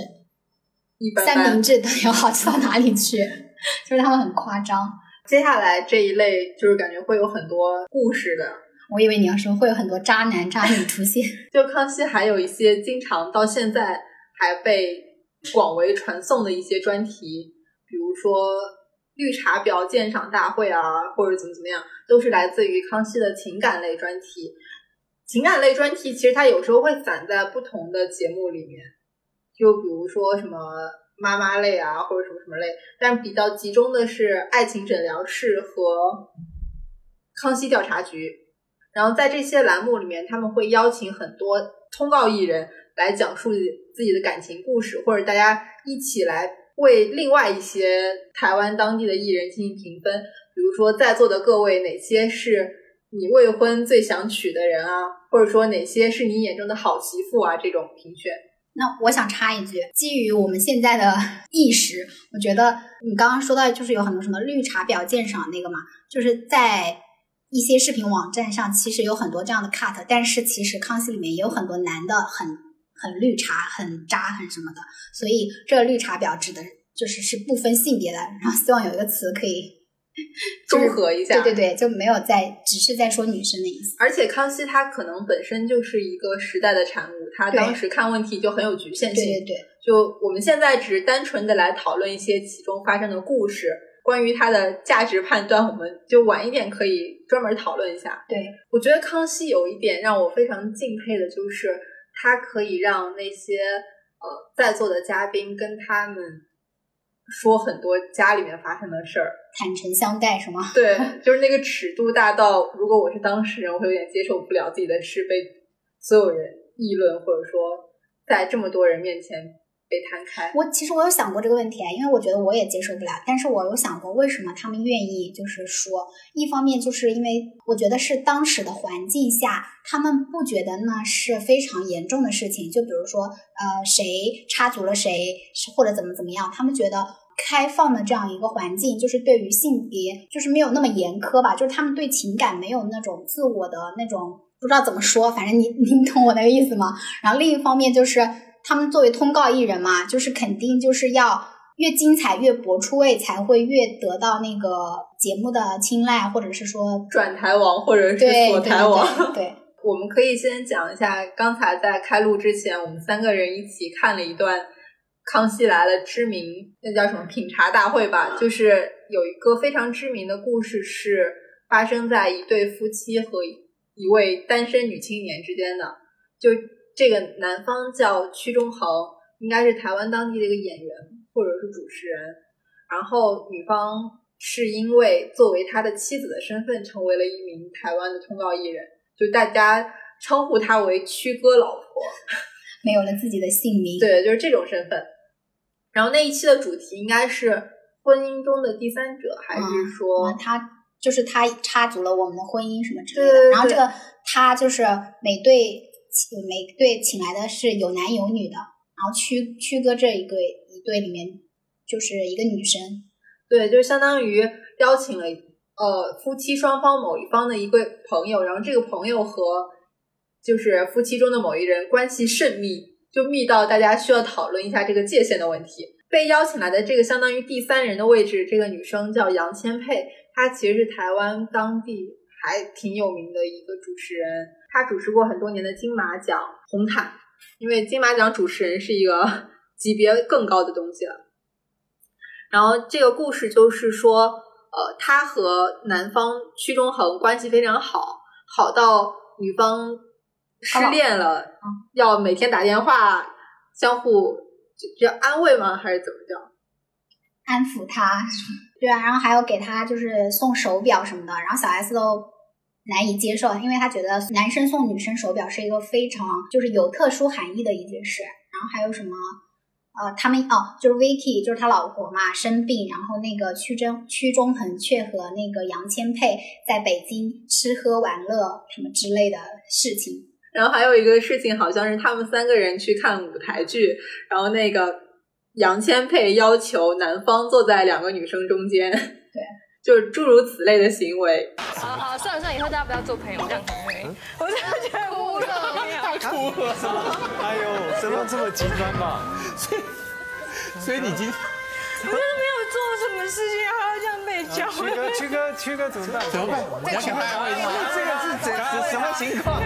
一般般三明治都有好吃到哪里去？就是他们很夸张。接下来这一类就是感觉会有很多故事的，我以为你要说会有很多渣男渣女出现，就康熙还有一些经常到现在还被广为传颂的一些专题，比如说绿茶婊鉴赏大会啊，或者怎么怎么样，都是来自于康熙的情感类专题。情感类专题其实它有时候会散在不同的节目里面，就比如说什么妈妈类啊，或者什么什么类，但比较集中的是爱情诊疗室和康熙调查局。然后在这些栏目里面，他们会邀请很多通告艺人来讲述自己的感情故事，或者大家一起来为另外一些台湾当地的艺人进行评分。比如说，在座的各位，哪些是你未婚最想娶的人啊？或者说哪些是你眼中的好媳妇啊？这种评选。那我想插一句，基于我们现在的意识，我觉得你刚刚说到就是有很多什么绿茶婊鉴赏那个嘛，就是在一些视频网站上，其实有很多这样的 cut，但是其实康熙里面也有很多男的很很绿茶、很渣、很什么的，所以这个绿茶婊指的就是是不分性别的，然后希望有一个词可以 就是中和一下对对对，就没有在只是在说女生的意思。而且康熙他可能本身就是一个时代的产物，他当时看问题就很有局限性。对对对，就我们现在只是单纯的来讨论一些其中发生的故事，关于他的价值判断，我们就晚一点可以专门讨论一下。对，我觉得康熙有一点让我非常敬佩的，就是他可以让那些呃在座的嘉宾跟他们说很多家里面发生的事儿。坦诚相待是吗？对，就是那个尺度大到，如果我是当事人，我会有点接受不了自己的事被所有人议论，或者说在这么多人面前被摊开。我其实我有想过这个问题，因为我觉得我也接受不了，但是我有想过为什么他们愿意，就是说，一方面就是因为我觉得是当时的环境下，他们不觉得那是非常严重的事情，就比如说，呃，谁插足了谁，或者怎么怎么样，他们觉得。开放的这样一个环境，就是对于性别就是没有那么严苛吧，就是他们对情感没有那种自我的那种不知道怎么说，反正你你懂我那个意思吗？然后另一方面就是他们作为通告艺人嘛，就是肯定就是要越精彩越博出位，才会越得到那个节目的青睐，或者是说转台王或者是对锁台王。对对对 我们可以先讲一下，刚才在开录之前，我们三个人一起看了一段《康熙来了》知名那叫什么品茶大会吧，就是有一个非常知名的故事是发生在一对夫妻和一位单身女青年之间的。就这个男方叫屈中恒，应该是台湾当地的一个演员或者是主持人，然后女方是因为作为他的妻子的身份，成为了一名台湾的通告艺人，就大家称呼他为屈哥老婆。没有了自己的姓名。对，就是这种身份。然后那一期的主题应该是婚姻中的第三者，还是说、嗯他就是他插足了我们的婚姻什么之类的。对对对然后这个他就是每对每对请来的是有男有女的，然后曲曲哥这一对一对里面就是一个女生，对，就相当于邀请了呃夫妻双方某一方的一个朋友，然后这个朋友和就是夫妻中的某一人关系甚密，就密到大家需要讨论一下这个界限的问题。被邀请来的这个相当于第三人的位置，这个女生叫杨千佩，她其实是台湾当地还挺有名的一个主持人，他主持过很多年的金马奖红毯，因为金马奖主持人是一个 级别更高的东西了。然后这个故事就是说，呃，他和男方屈中恒关系非常好，好到女方失恋了，要每天打电话相互就就安慰吗？还是怎么着？安抚他，对啊，然后还有给他就是送手表什么的，然后小 S 都难以接受，因为他觉得男生送女生手表是一个非常就是有特殊含义的一件事。然后还有什么？呃，他们哦，就是 Vicky，就是他老婆嘛，生病，然后那个屈中屈中恒却和那个杨千霈在北京吃喝玩乐什么之类的事情。然后还有一个事情，好像是他们三个人去看舞台剧，然后那个杨千霈要求男方坐在两个女生中间，对，就是诸如此类的行为。好好，算了算了，以后大家不要做朋友，这样很累。我真的觉得无可哭了，哎呦，怎么这么极端嘛？所以，所以你今天我真的没有做什么事情，还要这样被教。曲哥，曲哥，曲哥怎么办？怎么办？再请他安慰他这个是怎什什么情况？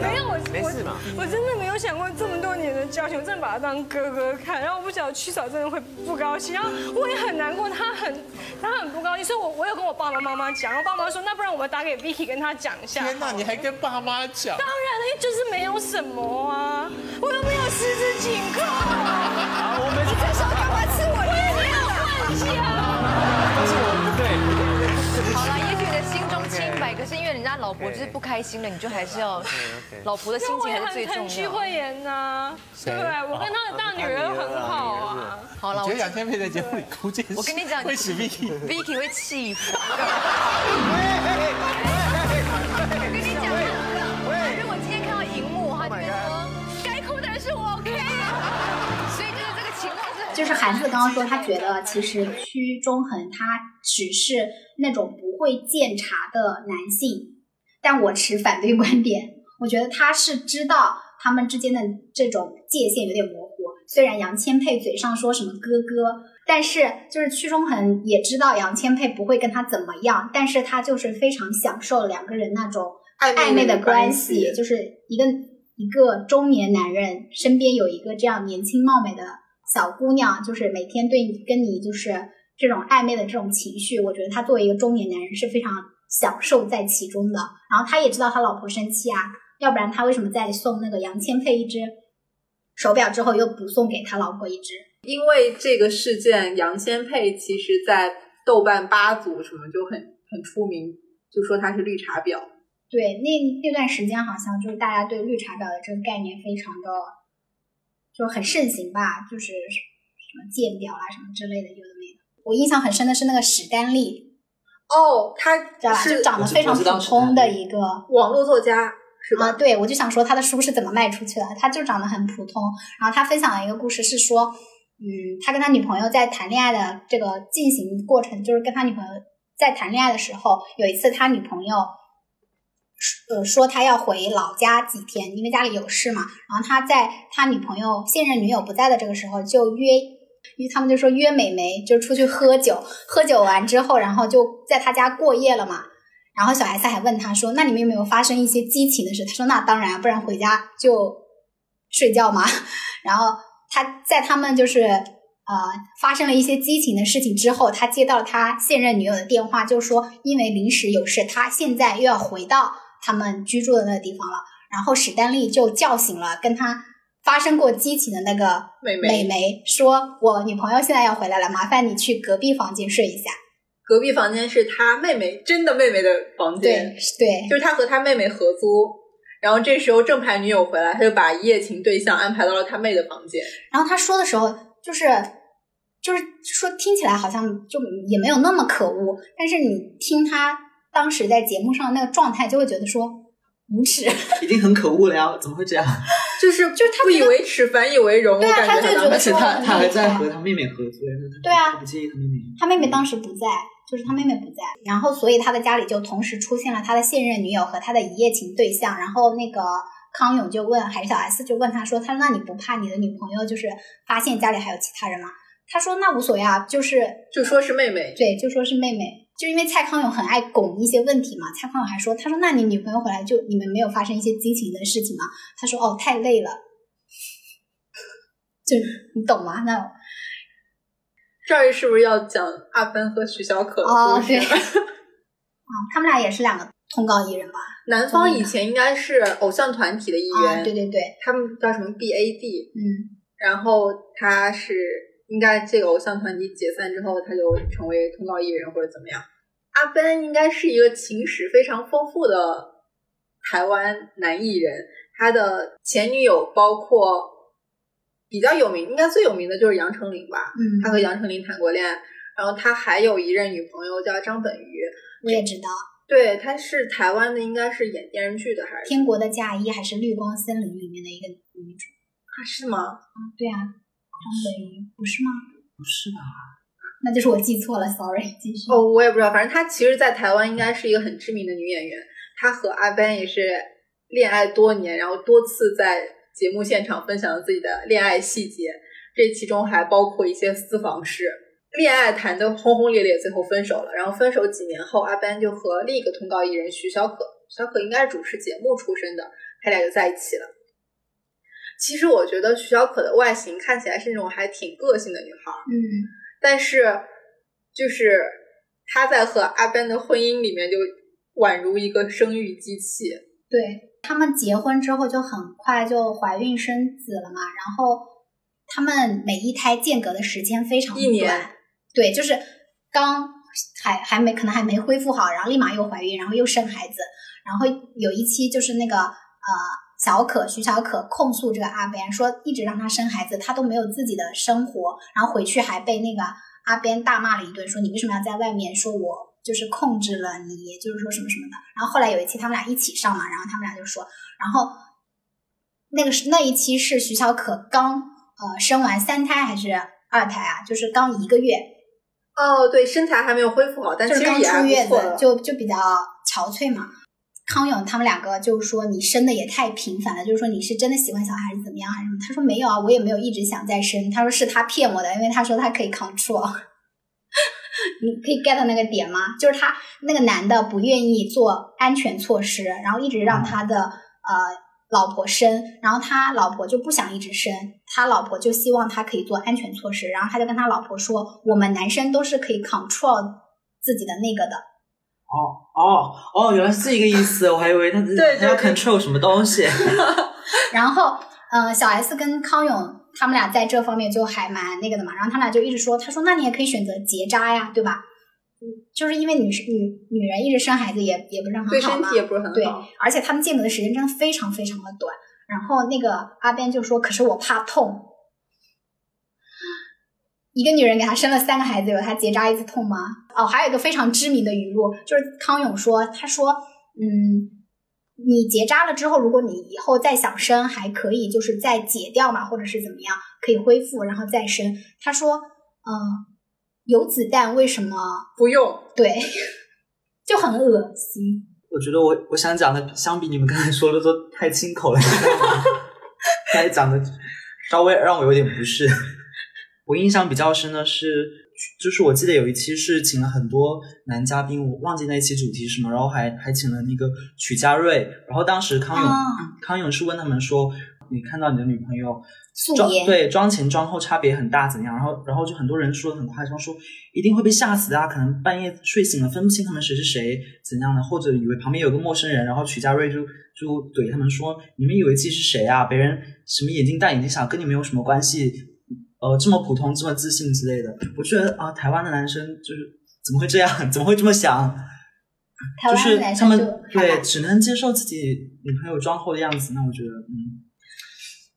没有我没事嘛。我真的没有想过这么多年的交情，我真的把他当哥哥看。然后我不晓得曲嫂真的会不高兴，然后我也很难过，他很他很不高兴，所以我我有跟我爸爸妈妈讲，然后爸妈说那不然我们打给 Vicky 跟他讲一下。天哪，你还跟爸妈讲？当然了，就是没有什么啊，我又没有十指紧扣。好，我们你这时候干嘛人家老婆就是不开心了，你就还是要老婆的心情还是最重要。慧妍呐，对不对？我跟他的大女儿很好啊。好了，我我觉得杨千霈在节目里哭这件事，我跟你讲会使 Vicky。Vicky 会气死。就是韩子刚刚说，他觉得其实屈中恒他只是那种不会鉴察的男性，但我持反对观点。我觉得他是知道他们之间的这种界限有点模糊。虽然杨千霈嘴上说什么哥哥，但是就是屈中恒也知道杨千霈不会跟他怎么样，但是他就是非常享受两个人那种暧昧的关系，就是一个一个中年男人身边有一个这样年轻貌美的小姑娘，就是每天对你跟你就是这种暧昧的这种情绪，我觉得他作为一个中年男人是非常享受在其中的。然后他也知道他老婆生气啊，要不然他为什么在送那个杨千霈一只手表之后又不送给他老婆一只？因为这个事件，杨千霈其实在豆瓣八组什么就很很出名，就说他是绿茶婊。对，那那段时间好像就是大家对绿茶婊的这个概念非常的就很盛行吧，就是什么贱婊啊什么之类的，有的没的。我印象很深的是那个史丹利，哦，他知道吧？是就长得非常普通的一个网络作家，是吧？啊，对，我就想说他的书是怎么卖出去的，他就长得很普通。然后他分享了一个故事，是说，嗯，他跟他女朋友在谈恋爱的这个进行过程，就是跟他女朋友在谈恋爱的时候，有一次他女朋友。呃，说他要回老家几天，因为家里有事嘛。然后他在他女朋友现任女友不在的这个时候，就约，因为他们就说约美眉就出去喝酒，喝酒完之后，然后就在他家过夜了嘛。然后小 S 还问他说：“那你们有没有发生一些激情的事？”他说：“那当然，不然回家就睡觉嘛。”然后他在他们就是呃发生了一些激情的事情之后，他接到他现任女友的电话，就说因为临时有事，他现在又要回到他们居住的那个地方了。然后史丹利就叫醒了跟他发生过激情的那个美眉美眉，说：“我女朋友现在要回来了，麻烦你去隔壁房间睡一下。”隔壁房间是他妹妹真的妹妹的房间，对对，就是他和他妹妹合租。然后这时候正牌女友回来，他就把一夜情对象安排到了他妹的房间。然后他说的时候，就是就是说听起来好像就也没有那么可恶，但是你听他当时在节目上那个状态，就会觉得说无耻。已经很可恶了呀，怎么会这样？就是就是他不以为耻，反以为荣。对啊他就觉得而且他说他还在和他妹妹合作，对啊他不介意他妹妹。他妹妹当时不在，就是他妹妹不在，然后所以他的家里就同时出现了他的现任女友和他的一夜情对象，然后那个康永就问，还是小 S 就问他说，他说那你不怕你的女朋友就是发现家里还有其他人吗？他说那无所谓啊，就是就说是妹妹，对，就说是妹妹。就因为蔡康永很爱拱一些问题嘛，蔡康永还说，他说那你女朋友回来就你们没有发生一些激情的事情吗？他说哦太累了，就你懂吗？那这儿是不是要讲阿芬和徐小可的哦故事？对，啊，他们俩也是两个通告艺人吧？南方以前应该是偶像团体的一员，啊，对对对，他们叫什么 BAD，嗯然后他是应该这个偶像团体解散之后，他就成为通告艺人或者怎么样。阿奔应该是一个情史非常丰富的台湾男艺人，他的前女友包括比较有名，应该最有名的就是杨丞琳吧，嗯，他和杨丞琳谈过恋爱，然后他还有一任女朋友叫张本鱼，我也知道，对，她是台湾的，应该是演电视剧的还《是？天国的嫁衣》还是《绿光森林》里面的一个女主。啊是吗？对啊，张本鱼不是吗？不是吧？那就是我记错了，sorry，继续。哦，我也不知道，反正她其实，在台湾应该是一个很知名的女演员。她和阿 Ben 也是恋爱多年，然后多次在节目现场分享了自己的恋爱细节，这其中还包括一些私房事。恋爱谈得轰轰烈烈，最后分手了。然后分手几年后，阿 Ben 就和另一个通告艺人徐小可，小可应该是主持节目出身的，他俩就在一起了。其实我觉得徐小可的外形看起来是那种还挺个性的女孩儿，嗯，但是就是她在和阿 Ben 的婚姻里面就宛如一个生育机器。对他们结婚之后就很快就怀孕生子了嘛，然后他们每一胎间隔的时间非常一年短，对，就是刚还还没可能还没恢复好，然后立马又怀孕，然后又生孩子，然后有一期就是那个呃小可徐小可控诉这个阿 Ben 说一直让他生孩子，他都没有自己的生活，然后回去还被那个阿 Ben 大骂了一顿，说你为什么要在外面说我就是控制了你，就是说什么什么的。然后后来有一期他们俩一起上嘛，然后他们俩就说，然后那个是那一期是徐小可刚呃生完三胎还是二胎啊，就是刚一个月，哦，对，身材还没有恢复好，但是刚出月子。就就比较憔悴嘛。康永他们两个就是说你生的也太频繁了，就是说你是真的喜欢小孩还是怎么样还是什么？他说没有啊，我也没有一直想再生。他说是他骗我的，因为他说他可以 control。你可以 get 那个点吗？就是他那个男的不愿意做安全措施，然后一直让他的呃老婆生，然后他老婆就不想一直生，他老婆就希望他可以做安全措施，然后他就跟他老婆说，我们男生都是可以 control 自己的那个的，哦哦哦，原来是这个意思，我还以为他对他要对 control 什么东西。然后，呃，小 S 跟康永他们俩在这方面就还蛮那个的嘛。然后他们俩就一直说，他说那你也可以选择结扎呀，对吧？嗯，就是因为女生女女人一直生孩子也也不是很好嘛身体，也不是很对。，而且他们间隔的时间真的非常非常的短。然后那个阿 Ben 就说：“可是我怕痛。”一个女人给他生了三个孩子，有他结扎一次痛吗？哦，还有一个非常知名的语录，就是康永说：“他说，嗯，你结扎了之后，如果你以后再想生，还可以就是再解掉嘛，或者是怎么样，可以恢复然后再生。”他说：“嗯，有子弹为什么不用，对？就很恶心。”我觉得我我想讲的，相比你们刚才说的都太清口了，你知道吗刚才讲的稍微让我有点不适。我印象比较深的是，就是我记得有一期是请了很多男嘉宾，我忘记那一期主题是什么，然后还还请了那个曲家瑞，然后当时康永、啊康永是问他们说，你看到你的女朋友妆对妆前妆后差别很大怎样？然后然后就很多人说的很夸张，说一定会被吓死的啊，可能半夜睡醒了分不清他们谁是谁怎样的，或者以为旁边有个陌生人，然后曲家瑞就就怼他们说，你们以为自己是谁啊？别人什么眼睛大眼睛小，跟你们有什么关系？呃，这么普通，这么自信之类的，我觉得啊，台湾的男生就是怎么会这样？怎么会这么想？台湾就是他们的男生就对只能接受自己女朋友妆后的样子，那我觉得嗯。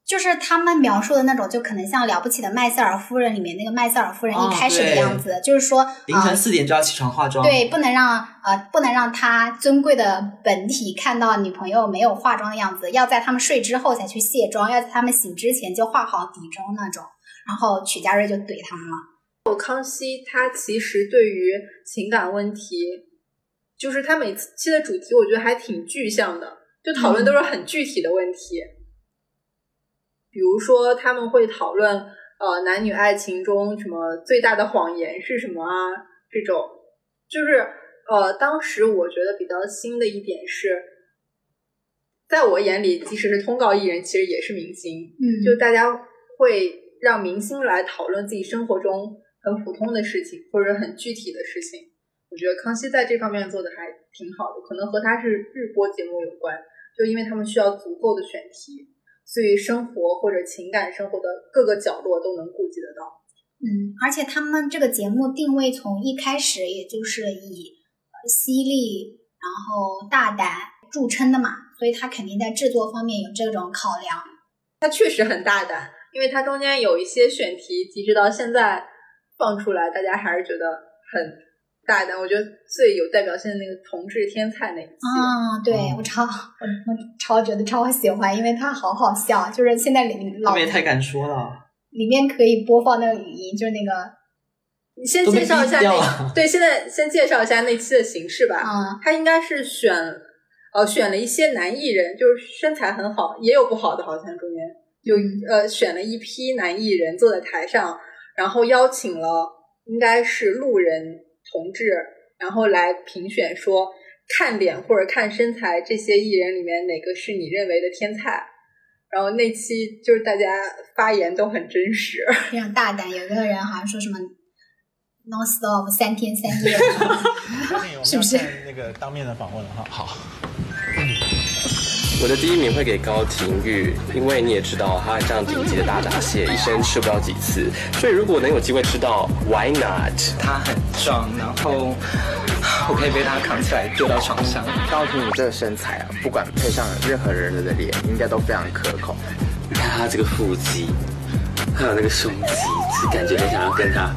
就是他们描述的那种，就可能像《了不起的麦瑟尔夫人》里面那个麦瑟尔夫人哦一开始的样子，就是说凌晨呃四点就要起床化妆。对，不能让呃不能让他尊贵的本体看到女朋友没有化妆的样子，要在他们睡之后才去卸妆，要在他们醒之前就化好底妆那种。然后曲家瑞就怼他们了，康熙他其实对于情感问题，就是他每次期的主题，我觉得还挺具象的，就讨论都是很具体的问题。比如说，他们会讨论呃男女爱情中什么最大的谎言是什么啊这种，就是呃，当时我觉得比较新的一点是，在我眼里，即使是通告艺人，其实也是明星。嗯就大家会让明星来讨论自己生活中很普通的事情，或者很具体的事情。我觉得康熙在这方面做的还挺好的，可能和他是日播节目有关，就因为他们需要足够的选题，所以生活或者情感生活的各个角落都能顾及得到。嗯，而且他们这个节目定位从一开始也就是以呃犀利，然后大胆著称的嘛，所以他肯定在制作方面有这种考量。他确实很大胆，因为它中间有一些选题，即使到现在放出来，大家还是觉得很大胆。我觉得最有代表性的那个同志天菜那一期，啊、对我超我我超觉得超喜欢，因为它好好笑，就是现在里老他们也太敢说了。里面可以播放那个语音，就是那个你先介绍一下那了对，现在先介绍一下那期的形式吧。啊、他应该是选呃选了一些男艺人，就是身材很好，也有不好的，好像中间就呃选了一批男艺人坐在台上，然后邀请了应该是路人同志，然后来评选说看脸或者看身材这些艺人里面哪个是你认为的天菜。然后那期就是大家发言都很真实，非常大胆。有一个人好像说什么 non stop 三天三夜，是不是？那个当面的访问了哈。好。我的第一名会给高廷玉，因为你也知道他这样顶级的大闸蟹，一生吃不了几次，所以如果能有机会吃到，Why not？他很壮，然后我可以被他扛起来丢到床上。高廷宇这个身材啊，不管配上任何人的脸，应该都非常可口。你看他这个腹肌，还有那个胸肌，是感觉很想要跟他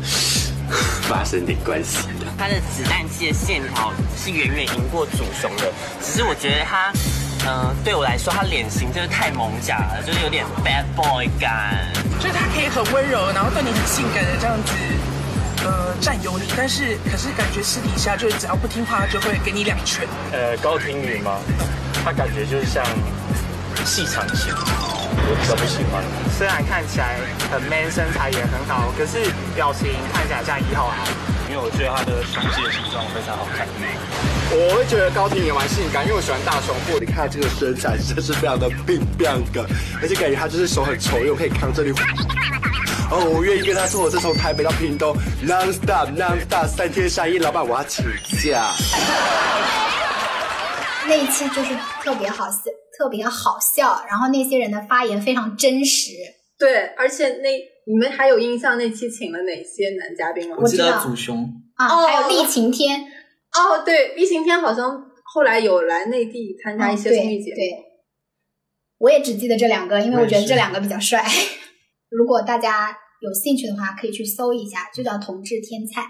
发生点关系的。他的子弹肌的线条是远远赢过祖雄的，只是我觉得他，嗯、对我来说，他脸型真的太萌甲了，就是有点 bad boy 感。就是他可以很温柔，然后对你很性感的这样子，呃，占有你，但是可是感觉私底下就是只要不听话，就会给你两拳。呃，高庭宇吗？他感觉就是像细长型，我比较不喜欢。虽然看起来很 man，身材也很好，可是表情看起来像一号阿姨。因为我觉得他的胸肌的形状非常好看。我会觉得高婷也蛮性感，因为我喜欢大胸部。你看他这个身材真的是非常的冰冰的，而且感觉他就是手很丑，又可以扛这里。哦，我愿意跟他说，我是从台北到屏东，non stop non stop 三天三夜，老板我要请假。那一期就是特别好笑，特别好笑，然后那些人的发言非常真实。对，而且那你们还有印象那期请了哪些男嘉宾吗？我记得祖雄啊，哦还有厉晴天。哦，对，厉晴天好像后来有来内地参加一些综艺节目。嗯对对我也只记得这两个，因为我觉得这两个比较帅。如果大家有兴趣的话，可以去搜一下，就叫“同志天菜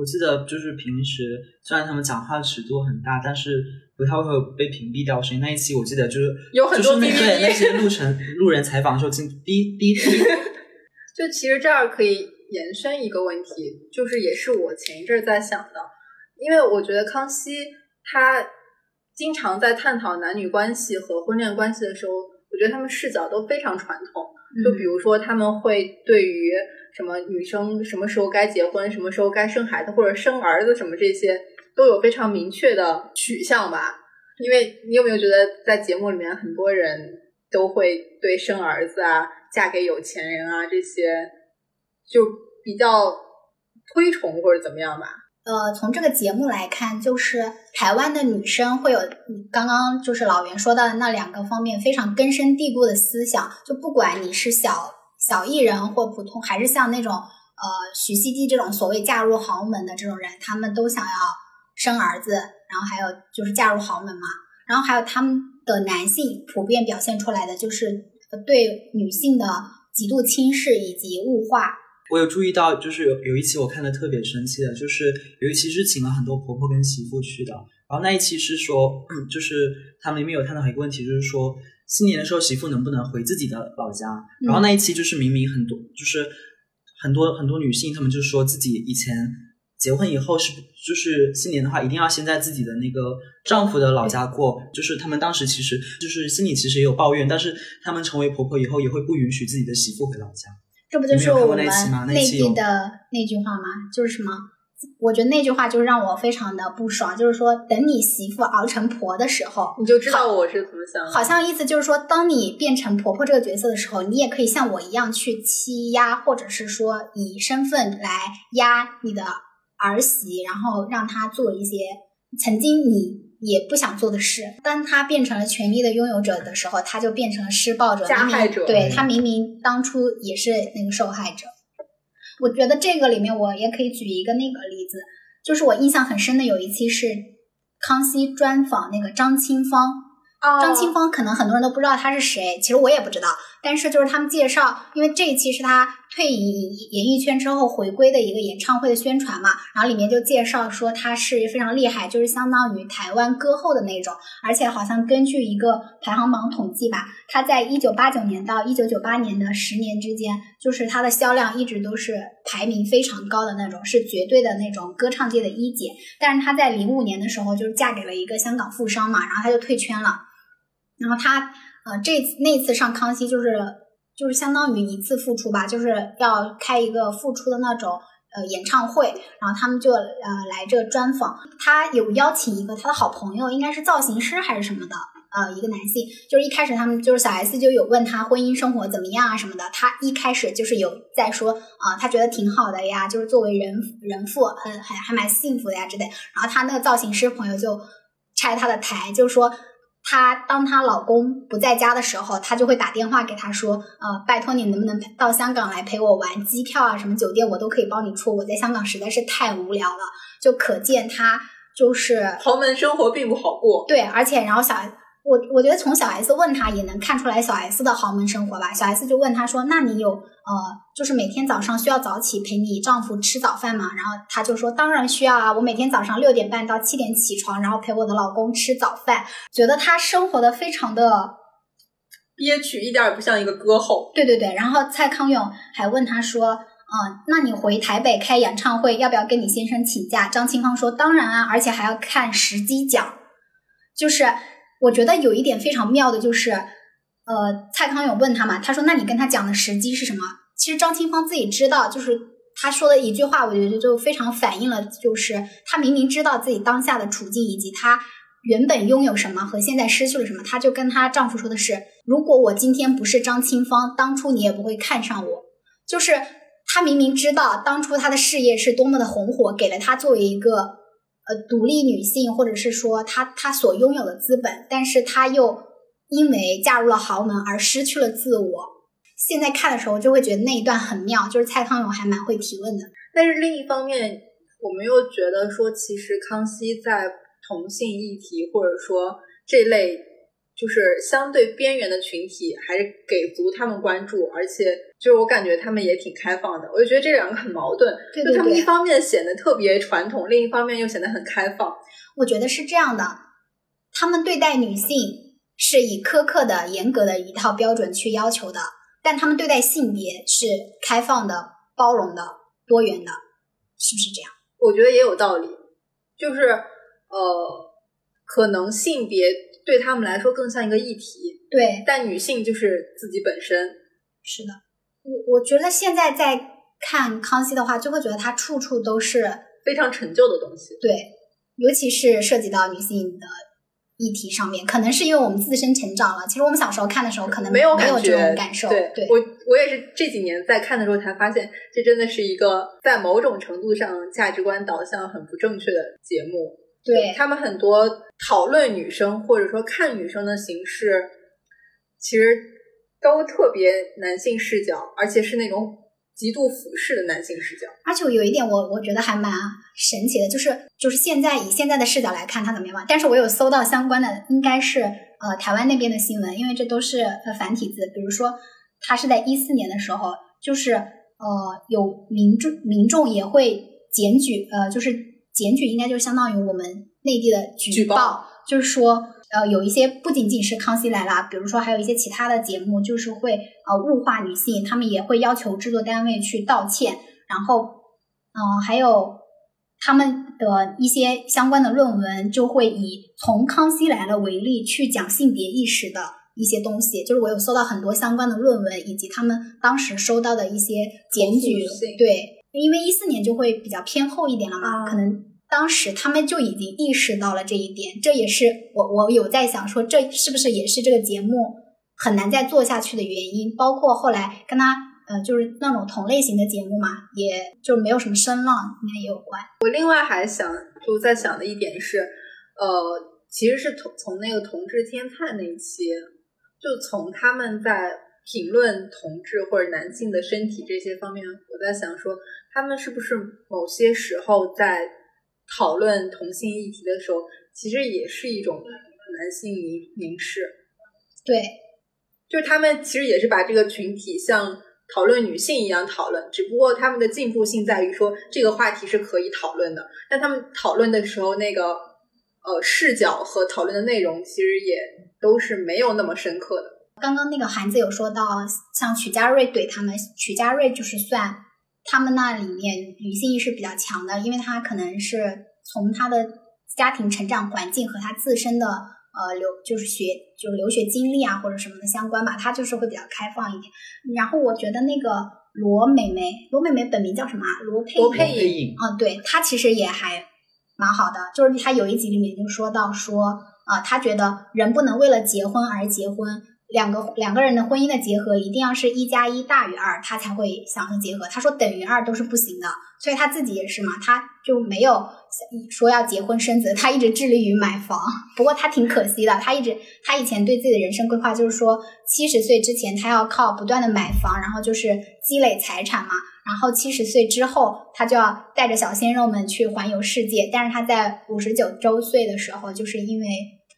我记得就是平时虽然他们讲话尺度很大，但是不太会被屏蔽掉声音。那一期我记得就是有很多就是那 BBB 对那些路程路人采访的时候，经哔哔哔。就其实这儿可以延伸一个问题，就是也是我前一阵儿在想的，因为我觉得康熙他经常在探讨男女关系和婚恋关系的时候，我觉得他们视角都非常传统。就比如说他们会对于什么女生什么时候该结婚，什么时候该生孩子或者生儿子什么这些，都有非常明确的取向吧。因为你有没有觉得在节目里面很多人都会对生儿子啊、嫁给有钱人啊这些，就比较推崇或者怎么样吧？”。呃，从这个节目来看，就是台湾的女生会有刚刚就是老袁说到的那两个方面非常根深蒂固的思想，就不管你是小小艺人或普通，还是像那种呃徐熙娣这种所谓嫁入豪门的这种人，他们都想要生儿子，然后还有就是嫁入豪门嘛，然后还有他们的男性普遍表现出来的就是对女性的极度轻视以及物化。我有注意到，就是有有一期我看的特别生气的，就是有一期是请了很多婆婆跟媳妇去的，然后那一期是说，嗯 就是他们里面有探讨一个问题，就是说新年的时候媳妇能不能回自己的老家，然后那一期就是明明很多就是很多很多女性，她们就说自己以前结婚以后是就是新年的话一定要先在自己的那个丈夫的老家过，就是他们当时其实就是心里其实也有抱怨，但是他们成为婆婆以后也会不允许自己的媳妇回老家。这不就是我们内地的那句话吗？就是什么我觉得那句话就让我非常的不爽，就是说等你媳妇熬成婆的时候，你就知道我是怎么想的。好像意思就是说，当你变成婆婆这个角色的时候，你也可以像我一样去欺压，或者是说以身份来压你的儿媳，然后让她做一些曾经你也不想做的事。当他变成了权力的拥有者的时候，他就变成了施暴者、加害者明明对他明明当初也是那个受害者。我觉得这个里面我也可以举一个那个例子，就是我印象很深的有一期是康熙专访那个张清芳。张清芳可能很多人都不知道她是谁，其实我也不知道。但是就是他们介绍，因为这一期是她退隐演艺圈之后回归的一个演唱会的宣传嘛，然后里面就介绍说她是非常厉害，就是相当于台湾歌后的那种，而且好像根据一个排行榜统计吧，她在一九八九年到一九九八年的十年之间，就是她的销量一直都是排名非常高的那种，是绝对的那种歌唱界的一姐。但是她在零五年的时候就是嫁给了一个香港富商嘛，然后她就退圈了。然后他呃这那次上康熙就是就是相当于一次复出吧，就是要开一个复出的那种呃演唱会，然后他们就呃来这专访，他有邀请一个他的好朋友，应该是造型师还是什么的。呃，一个男性，就是一开始他们就是小 S 就有问他婚姻生活怎么样啊什么的，他一开始就是有在说啊、他觉得挺好的呀，就是作为人人父，很还还蛮幸福的呀之类。然后他那个造型师朋友就拆他的台，就说她当她老公不在家的时候，她就会打电话给他说，呃，拜托你能不能到香港来陪我玩，机票啊什么酒店我都可以帮你出，我在香港实在是太无聊了，就可见她就是豪门生活并不好过。对，而且然后小我我觉得从小 S 问他也能看出来小 S 的豪门生活吧。小 S 就问他说：“那你有呃，就是每天早上需要早起陪你丈夫吃早饭吗？”然后他就说：“当然需要啊，我每天早上六点半到七点起床，然后陪我的老公吃早饭。”觉得他生活的非常的憋屈，一点也不像一个歌后。对对对，然后蔡康永还问他说：“嗯，那你回台北开演唱会，要不要跟你先生请假？”张清芳说：“当然啊，而且还要看时机讲。”就是我觉得有一点非常妙的，就是呃，蔡康永问他嘛，他说：“那你跟他讲的时机是什么？”其实张清芳自己知道，就是他说的一句话，我觉得就非常反映了，就是他明明知道自己当下的处境以及他原本拥有什么和现在失去了什么，她就跟她丈夫说的是：“如果我今天不是张清芳，当初你也不会看上我。”就是她明明知道当初她的事业是多么的红火，给了她作为一个呃独立女性，或者是说她她所拥有的资本，但是她又因为嫁入了豪门而失去了自我。现在看的时候就会觉得那一段很妙，就是蔡康永还蛮会提问的。但是另一方面，我们又觉得说，其实康熙在同性议题或者说这类就是相对边缘的群体，还是给足他们关注，而且就是我感觉他们也挺开放的。我就觉得这两个很矛盾，对对对就他们一方面显得特别传统，另一方面又显得很开放。我觉得是这样的，他们对待女性是以苛刻的、严格的一套标准去要求的，但他们对待性别是开放的、包容的、多元的，是不是这样？我觉得也有道理，就是呃，可能性别对他们来说更像一个议题，对，但女性就是自己本身。是的，我我觉得现在在看康熙的话，就会觉得他处处都是非常陈旧的东西。对，尤其是涉及到女性的议题上面，可能是因为我们自身成长了。其实我们小时候看的时候，可能没有没有这种感受。对，对我我也是这几年在看的时候才发现，这真的是一个在某种程度上价值观导向很不正确的节目。对他们很多讨论女生或者说看女生的形式，其实都特别男性视角，而且是那种极度俯视的男性视角。而且我有一点我我觉得还蛮神奇的，就是就是现在以现在的视角来看他怎么样嘛？但是我有搜到相关的，应该是呃台湾那边的新闻，因为这都是呃繁体字。比如说，他是在一四年的时候，就是呃有民众民众也会检举，呃就是检举应该就相当于我们内地的举报，就是说。呃，有一些不仅仅是《康熙来了》，比如说还有一些其他的节目，就是会呃物化女性，他们也会要求制作单位去道歉，然后，嗯、还有他们的一些相关的论文就会以从《康熙来了》为例去讲性别意识的一些东西，就是我有搜到很多相关的论文，以及他们当时收到的一些检举对，因为一四年就会比较偏后一点了嘛，可能当时他们就已经意识到了这一点，这也是我我有在想说，这是不是也是这个节目很难再做下去的原因？包括后来跟他呃，就是那种同类型的节目嘛，也就没有什么声浪，应该也有关。我另外还想就在想的一点是，呃，其实是从从那个同志天菜那一期，就从他们在评论同志或者男性的身体这些方面，我在想说，他们是不是某些时候在讨论同性议题的时候，其实也是一种男性凝凝视。对，就是他们其实也是把这个群体像讨论女性一样讨论，只不过他们的进步性在于说这个话题是可以讨论的，但他们讨论的时候那个呃视角和讨论的内容其实也都是没有那么深刻的。刚刚那个韩子有说到，像曲家瑞怼他们，曲家瑞就是算他们那里面女性意识比较强的，因为她可能是从她的家庭成长环境和她自身的呃留就是学就是留学经历啊或者什么的相关吧，她就是会比较开放一点。然后我觉得那个罗美美，罗美美本名叫什么啊？罗佩罗佩颖啊，对她其实也还蛮好的，就是她有一集里面就说到说啊，她觉得人不能为了结婚而结婚。两个两个人的婚姻的结合一定要是一加一大于二，他才会想着结合。他说等于二都是不行的，所以他自己也是嘛，他就没有说要结婚生子，他一直致力于买房。不过他挺可惜的，他一直他以前对自己的人生规划就是说，七十岁之前他要靠不断的买房，然后就是积累财产嘛。然后七十岁之后，他就要带着小鲜肉们去环游世界。但是他在五十九周岁的时候，就是因为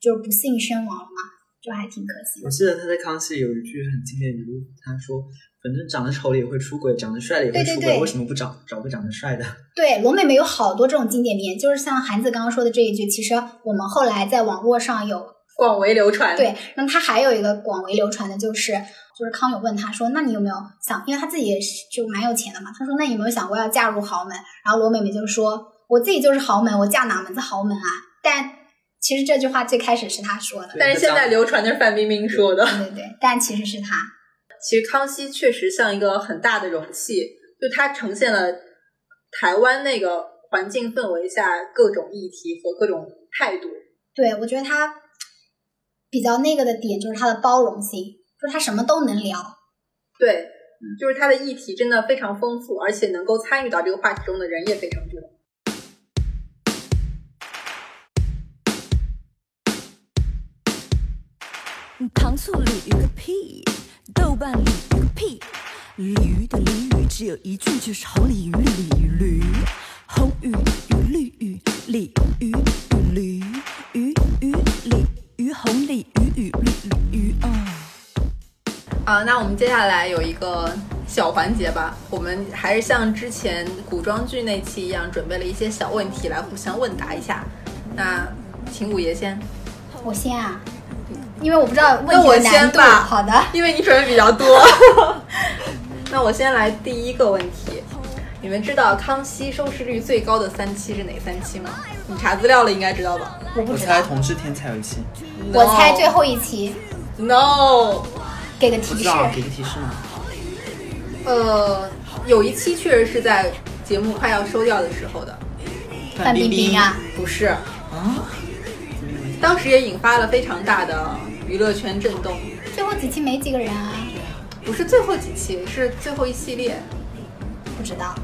就是不幸身亡了嘛。就还挺可惜。我记得他在康熙有一句很经典语录，他说：“反正长得丑了也会出轨，长得帅了也会出轨，对对对为什么不找找个长得帅的 对，罗妹妹有好多这种经典名言，就是像韩子刚刚说的这一句，其实我们后来在网络上有广为流传。对，那么他还有一个广为流传的就是，就是康有问他说：“那你有没有想？因为他自己也是就蛮有钱的嘛。他说：那你有没有想过要嫁入豪门？”然后罗妹妹就说：“我自己就是豪门，我嫁哪门子豪门啊？”但其实这句话最开始是他说的，但是现在流传的是范冰冰说的。对对对，但其实是他。其实康熙确实像一个很大的容器，就它呈现了台湾那个环境氛围下各种议题和各种态度。对，我觉得他比较那个的点就是他的包容性，就是他什么都能聊。对，就是他的议题真的非常丰富，而且能够参与到这个话题中的人也非常多。糖醋鲤鱼个屁，豆瓣鲤鱼个屁，鲤鱼的鲤鱼只有一句，就是红鲤鱼鲤驴，红鱼与绿鱼，鲤鱼与驴，鱼鱼鲤鱼，红鲤鱼与绿鲤鱼啊。啊，那我们接下来有一个小环节吧，我们还是像之前古装剧那期一样，准备了一些小问题来互相问答一下。那请五爷先，我先啊，因为我不知道问那我题的难度。先吧。好的，因为你准备比较多。那我先来第一个问题，你们知道康熙收视率最高的三期是哪三期吗？你查资料了，应该知道吧？我不我猜同志天才有一期，我猜最后一期，No，给个提示。不知道，给个提示吗？呃，有一期确实是在节目快要收掉的时候的。范冰冰啊，不是，啊，当时也引发了非常大的娱乐圈震动。最后几期没几个人啊，不是最后几期，是最后一系列。不知道。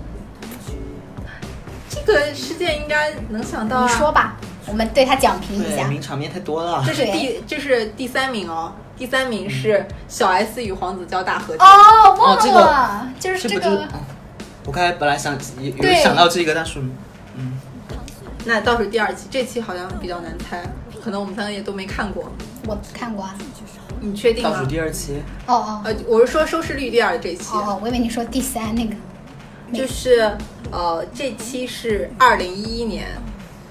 这个事件应该能想到、啊。你说吧，我们对他讲评一，下。名场面太多了。这是第这是第三名哦，第三名是小 S 与黄子佼大合体。哦，忘哦这了，个就是这个。我刚才本来想有有想到这个，但是嗯，那倒数第二期，这期好像比较难猜，可能我们三个也都没看过。我看过啊。你确定吗倒数？第二期，哦哦呃，我是说收视率第二这期，哦哦，我以为你说第三那个。就是呃，这期是二零一一年，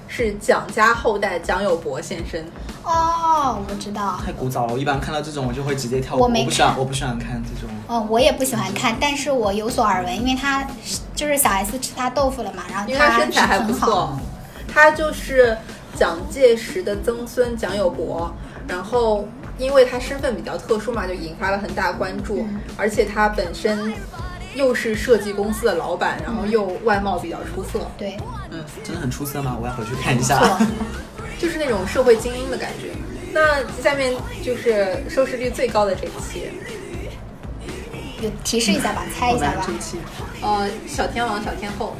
是蒋家后代蒋友柏现身。哦，我知道。太古早了。我一般看到这种我就会直接跳过，我没不喜欢，我不喜欢看这种。哦，我也不喜欢看，但是我有所耳闻，因为他就是小 S 吃他豆腐了嘛，然后因为他身材还不错，他就是蒋介石的曾孙蒋友柏，然后因为他身份比较特殊嘛，就引发了很大关注，而且他本身又是设计公司的老板，然后又外貌比较出色，对，嗯，真的很出色吗？我要回去看一下。就是那种社会精英的感觉。那下面就是收视率最高的这一期，有提示一下吧，猜一下吧。呃，小天王、小天后，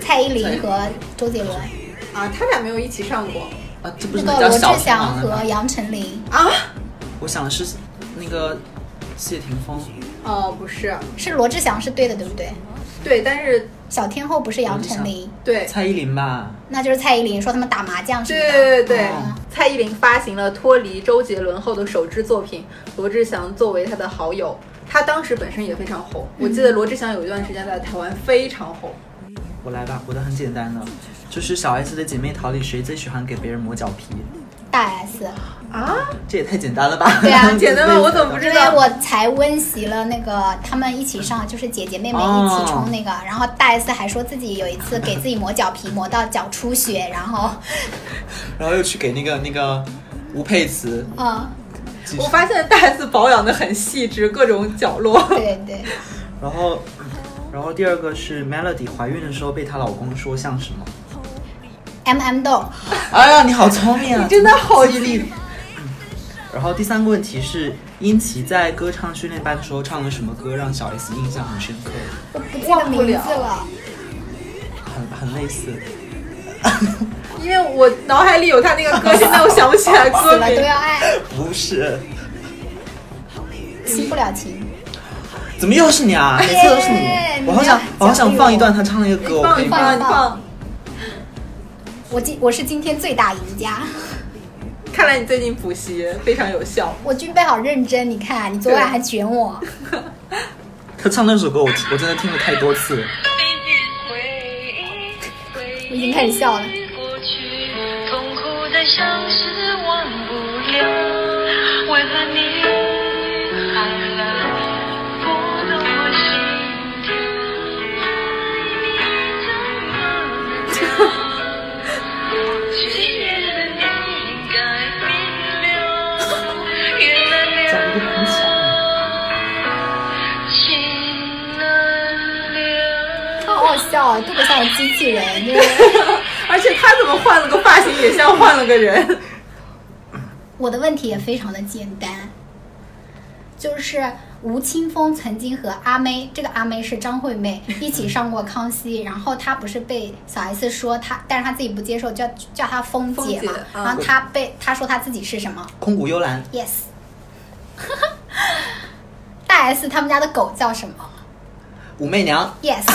蔡依林和周杰伦。啊，他俩没有一起上过。啊，这不是那个罗志祥和杨丞琳啊？我想的是那个谢霆锋。哦，不是，是罗志祥是对的，对不对？对，但是小天后不是杨丞琳，对，蔡依林吧？那就是蔡依林说他们打麻将什么的。对对对蔡依林发行了脱离周杰伦后的首支作品，罗志祥作为他的好友，他当时本身也非常红。我记得罗志祥有一段时间在台湾非常红。我来吧，我的很简单的，就是小 S 的姐妹淘里谁最喜欢给别人磨脚皮？大 S 啊，这也太简单了吧？对啊，简单吗？我怎么不知道？因为我才温习了那个他们一起上，就是姐姐妹妹一起冲那个，然后大 S 还说自己有一次给自己磨脚皮，磨到脚出血，然后 然后又去给那个那个吴佩慈，嗯，我发现大 S 保养的很细致，各种角落。对对。然后，然后第二个是 Melody 怀孕的时候被她老公说像什么？M M 豆。哎呀，你好聪明啊！你真的好记忆力。然后第三个问题是，殷琦在歌唱训练班的时候唱了什么歌让小 S 印象很深刻？我不记得名字了。很很类似。因为我脑海里有他那个歌，现在我想不起来歌名。都要爱。不是。新不了情。怎么又是你啊？每次都是你。我好想，我好想放一段他唱那个歌，我可以放一放。我今我是今天最大赢家。看来你最近补习非常有效。我军备好认真，你看你昨晚还卷我。他唱那首歌，我我真的听了太多次了。我已经开始笑了。痛苦的像是特别像机器人，就是。而且他怎么换了个发型，也像换了个人。我的问题也非常的简单，就是吴青峰曾经和阿妹，这个阿妹是张惠妹，一起上过《康熙》，然后她不是被小 S 说她，但是她自己不接受，叫叫她峰姐嘛，嗯、然后她被她说她自己是什么？空谷幽兰。Yes。大 S 他们家的狗叫什么？武媚娘。Yes。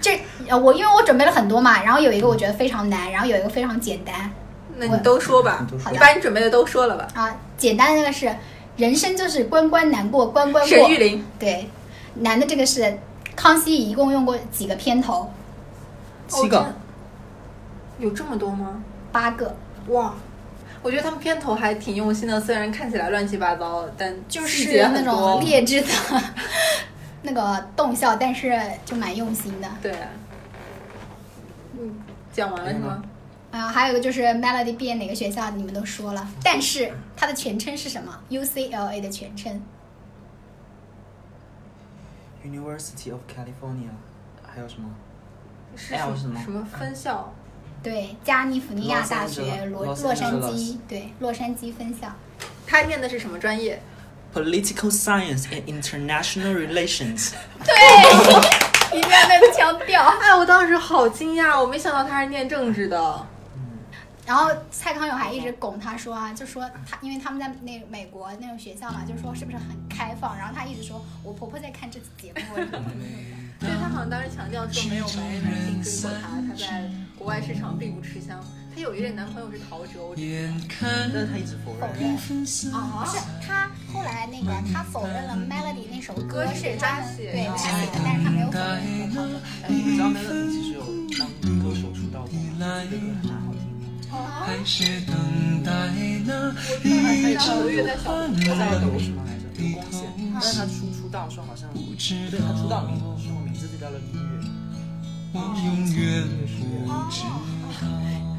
这呃，我因为我准备了很多嘛，然后有一个我觉得非常难，然后有一个非常简单。那你都说吧，你把你准备的都说了吧。啊，简单的那个是人生就是关关难过关关过。沈玉琳。对，难的这个是康熙一共用过几个片头？七个。有这么多吗？八个。哇。我觉得他们片头还挺用心的，虽然看起来乱七八糟，但就是那种劣质的那个动效，但是就蛮用心的。对。嗯，讲完了是吗？啊，还有一个就是 Melody 毕业哪个学校，你们都说了，但是它的全称是什么？UCLA 的全称。University of California，还有什么？是什么？什么分校？对，加利福尼亚大学洛洛杉矶，对，洛杉矶分校。他念的是什么专业？Political Science and International Relations。对，一定要那个腔调。哎，我当时好惊讶，我没想到他是念政治的。然后蔡康永还一直拱他说啊，就说他，因为他们在那美国那种学校嘛，就说是不是很开放？然后他一直说，我婆婆在看这期节目。对他好像当时强调说没有白人男性追过他，他在国外市场并不吃香。她有一任男朋友是陶喆，我但是他一直否认。否认啊，不是她后来那个她否认了 Melody 那首歌是他对她写的，但是她没有否认和陶喆。哎，你知道 Melody 其实有当歌手出道过，这个歌还蛮好听。还是等待那一场我在小我抖什么来着？有光线，但是他出出道时候好像，对他出道名时候名字就叫了音乐。我永远不知道。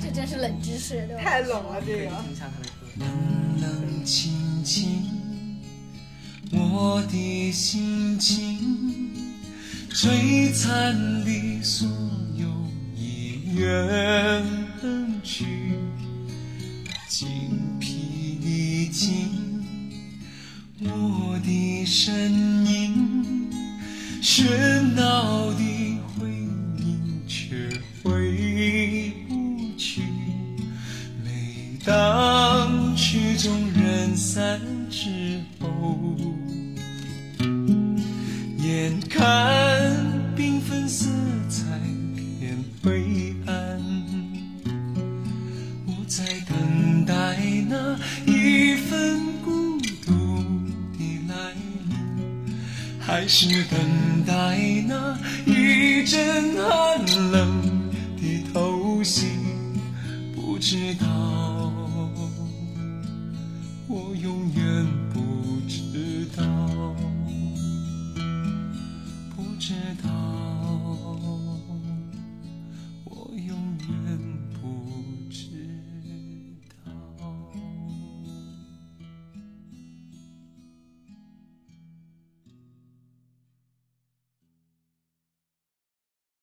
这真是冷知识，对吧？太冷了，这个。冷冷清清，我我的心情，璀璨的所有已远去，精疲力尽，我的身影，喧闹的当曲终人散之后，眼看缤纷色彩变灰暗，我在等待那一份孤独的来临，还是等待那一阵寒冷的偷袭？不知道，我永远不知道不知道。